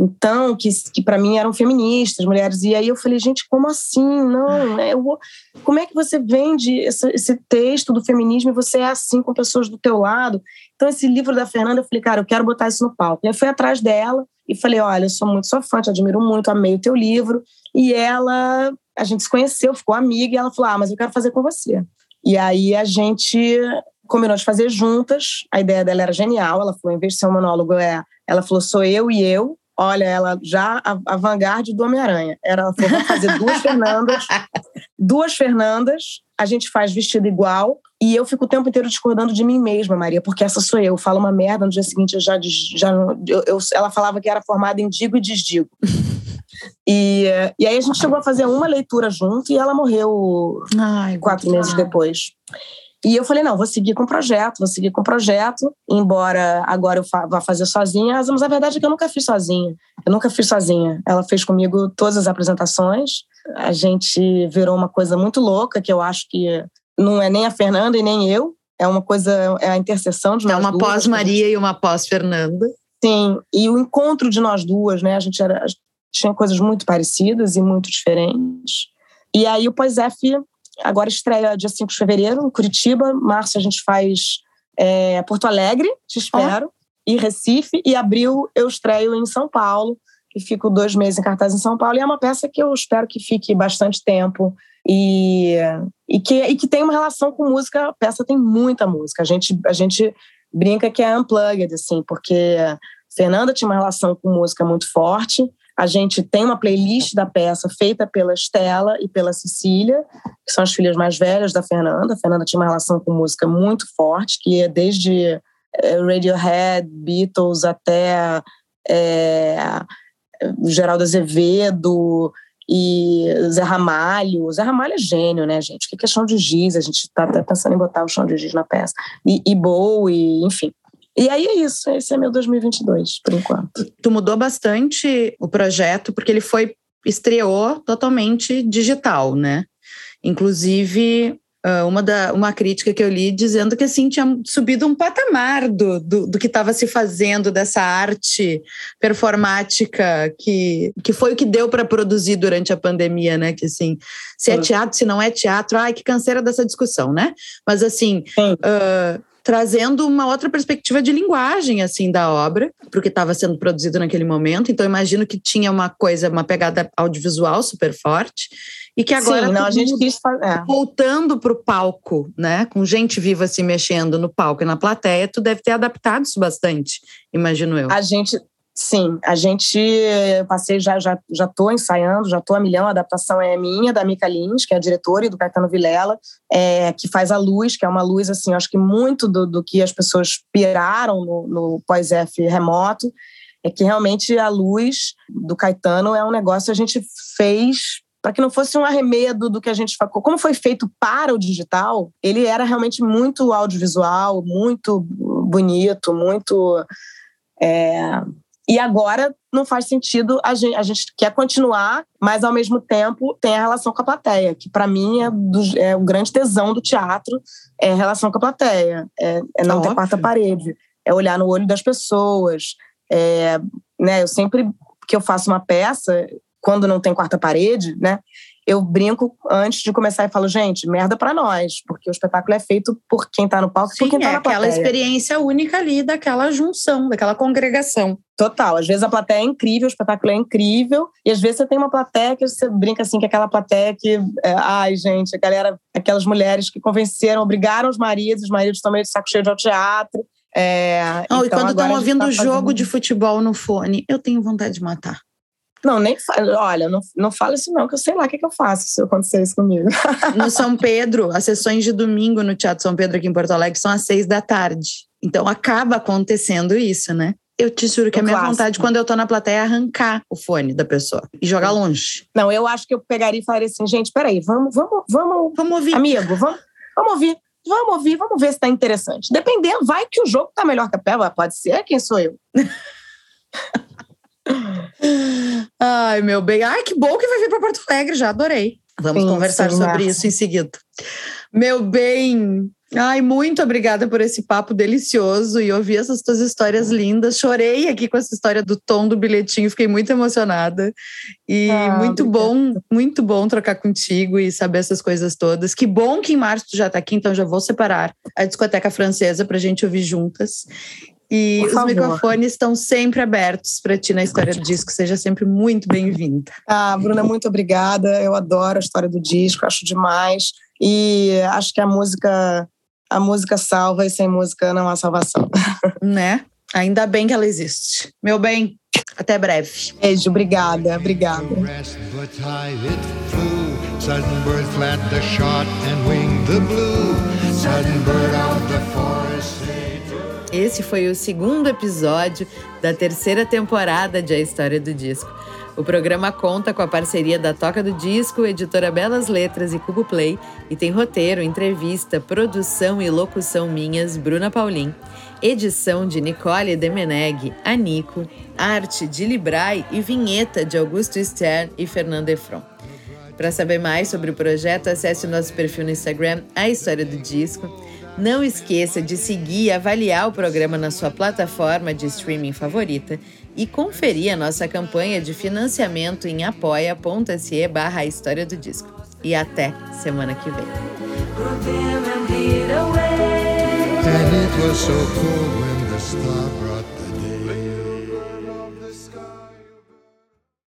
Então, que, que para mim eram feministas, mulheres. E aí eu falei, gente, como assim? Não, né? eu vou- como é que você vende esse, esse texto do feminismo e você é assim com pessoas do teu lado? Então, esse livro da Fernanda, eu falei, cara, eu quero botar isso no palco. E eu fui atrás dela e falei, olha, eu sou muito sua fã, te admiro muito, amei o teu livro. E ela, a gente se conheceu, ficou amiga, e ela falou: Ah, mas eu quero fazer com você. E aí a gente combinou de fazer juntas. A ideia dela era genial. Ela falou: em vez de ser um monólogo, é. Ela falou: sou eu e eu. Olha, ela já a, a vanguarda do Homem-Aranha. Ela falou: vamos fazer duas Fernandas. Duas Fernandas, a gente faz vestido igual. E eu fico o tempo inteiro discordando de mim mesma, Maria, porque essa sou eu. Eu falo uma merda, no dia seguinte eu já. já eu, eu- ela falava que era formada em digo e desdigo. E, e aí a gente chegou a fazer uma leitura junto e ela morreu Ai, quatro meses depois. E eu falei, não, vou seguir com o projeto, vou seguir com o projeto, embora agora eu fa vá fazer sozinha, mas a verdade é que eu nunca fiz sozinha. Eu nunca fiz sozinha. Ela fez comigo todas as apresentações. A gente virou uma coisa muito louca, que eu acho que não é nem a Fernanda e nem eu, é uma coisa, é a interseção de é nós É uma pós-Maria e uma pós-Fernanda. Sim, e o encontro de nós duas, né? A gente era, tinha coisas muito parecidas e muito diferentes. E aí o Pós-F agora estreia dia 5 de fevereiro, em Curitiba. Março a gente faz é, Porto Alegre, te espero, oh. e Recife. E abril eu estreio em São Paulo, e fico dois meses em cartaz em São Paulo. E é uma peça que eu espero que fique bastante tempo e, e, que, e que tem uma relação com música. A peça tem muita música. A gente, a gente brinca que é unplugged, assim, porque Fernanda tinha uma relação com música muito forte. A gente tem uma playlist da peça feita pela Estela e pela Cecília, que são as filhas mais velhas da Fernanda. A Fernanda tinha uma relação com música muito forte, que é desde eh, Radiohead, Beatles, até é, Geraldo Azevedo e Zé Ramalho. Zé Ramalho é gênio, né, gente? O que é chão de giz? A gente está até pensando em botar o chão de giz na peça. E, e Bowie, enfim. E aí é isso, esse é meu 2022, por enquanto. Tu mudou bastante o projeto, porque ele foi, estreou totalmente digital, né? Inclusive, uma, da, uma crítica que eu li dizendo que assim tinha subido um patamar do, do, do que estava se fazendo dessa arte performática que, que foi o que deu para produzir durante a pandemia, né? Que assim, se é teatro, se não é teatro, ai, que canseira dessa discussão, né? Mas assim, uh, trazendo uma outra perspectiva de linguagem assim da obra, porque estava sendo produzido naquele momento. Então imagino que tinha uma coisa, uma pegada audiovisual super forte e que agora Sim, não, a gente quis fazer. É. voltando para o palco, né, com gente viva se mexendo no palco e na plateia, tu deve ter adaptado isso bastante, imagino eu. A gente Sim, a gente passei já já já tô ensaiando, já tô a milhão. A adaptação é minha da Mica Lins, que é a diretora, e do Caetano Vilela, é, que faz a luz, que é uma luz assim, acho que muito do, do que as pessoas piraram no, no pós-F remoto é que realmente a luz do Caetano é um negócio que a gente fez para que não fosse um arremedo do que a gente facou. Como foi feito para o digital, ele era realmente muito audiovisual, muito bonito, muito. É... E agora não faz sentido, a gente, a gente, quer continuar, mas ao mesmo tempo tem a relação com a plateia, que para mim é, do, é, o grande tesão do teatro, é a relação com a plateia, é, é não Óbvio. ter quarta parede, é olhar no olho das pessoas. É, né, eu sempre que eu faço uma peça, quando não tem quarta parede, né? Eu brinco antes de começar e falo, gente, merda para nós, porque o espetáculo é feito por quem tá no palco Sim, e por quem tá é na plateia. aquela experiência única ali daquela junção, daquela congregação. Total. Às vezes a plateia é incrível, o espetáculo é incrível, e às vezes você tem uma plateia que você brinca assim, que é aquela plateia que, é, ai, gente, a galera, aquelas mulheres que convenceram, obrigaram os maridos, os maridos também de saco cheio de ao teatro. É, então e quando estão ouvindo tá jogo fazendo... de futebol no fone, eu tenho vontade de matar. Não, nem olha, não, não fala isso não, que eu sei lá o que, que eu faço se acontecer isso comigo. No São Pedro, as sessões de domingo no Teatro São Pedro aqui em Porto Alegre são às seis da tarde. Então acaba acontecendo isso, né? Eu te juro que o a minha clássico. vontade, quando eu tô na plateia, é arrancar o fone da pessoa e jogar longe. Não, eu acho que eu pegaria e falaria assim, gente, peraí, vamos, vamos, vamos. Vamos ouvir. Amigo, vamos, vamos ouvir. Vamos ouvir, vamos ver se tá interessante. Dependendo, vai que o jogo tá melhor que a peba, pode ser, quem sou eu? Ai, meu bem. Ai, que bom que vai vir para Porto Alegre, já adorei. Vamos sim, conversar sim, sobre isso em seguida. Meu bem, ai, muito obrigada por esse papo delicioso e ouvir essas tuas histórias lindas. Chorei aqui com essa história do tom do bilhetinho, fiquei muito emocionada. E ah, muito obrigada. bom, muito bom trocar contigo e saber essas coisas todas. Que bom que em março tu já está aqui, então já vou separar a discoteca francesa para a gente ouvir juntas. E os microfones estão sempre abertos para ti na história do disco. Seja sempre muito bem-vinda. Ah, Bruna, muito obrigada. Eu adoro a história do disco, acho demais. E acho que a música, a música salva e sem música não há salvação. Né? Ainda bem que ela existe. Meu bem, até breve. Beijo, obrigada, obrigada. Sudden bird flat the shot and wing the blue. Sudden bird out the forest. Esse foi o segundo episódio da terceira temporada de A História do Disco. O programa conta com a parceria da Toca do Disco, editora Belas Letras e Cubo Play e tem roteiro, entrevista, produção e locução minhas, Bruna Paulin, edição de Nicole Demeneg, Anico, arte de Librai e vinheta de Augusto Stern e Fernando Efron. Para saber mais sobre o projeto, acesse o nosso perfil no Instagram, A História do Disco. Não esqueça de seguir e avaliar o programa na sua plataforma de streaming favorita e conferir a nossa campanha de financiamento em apoia.se barra História do Disco. E até semana que vem.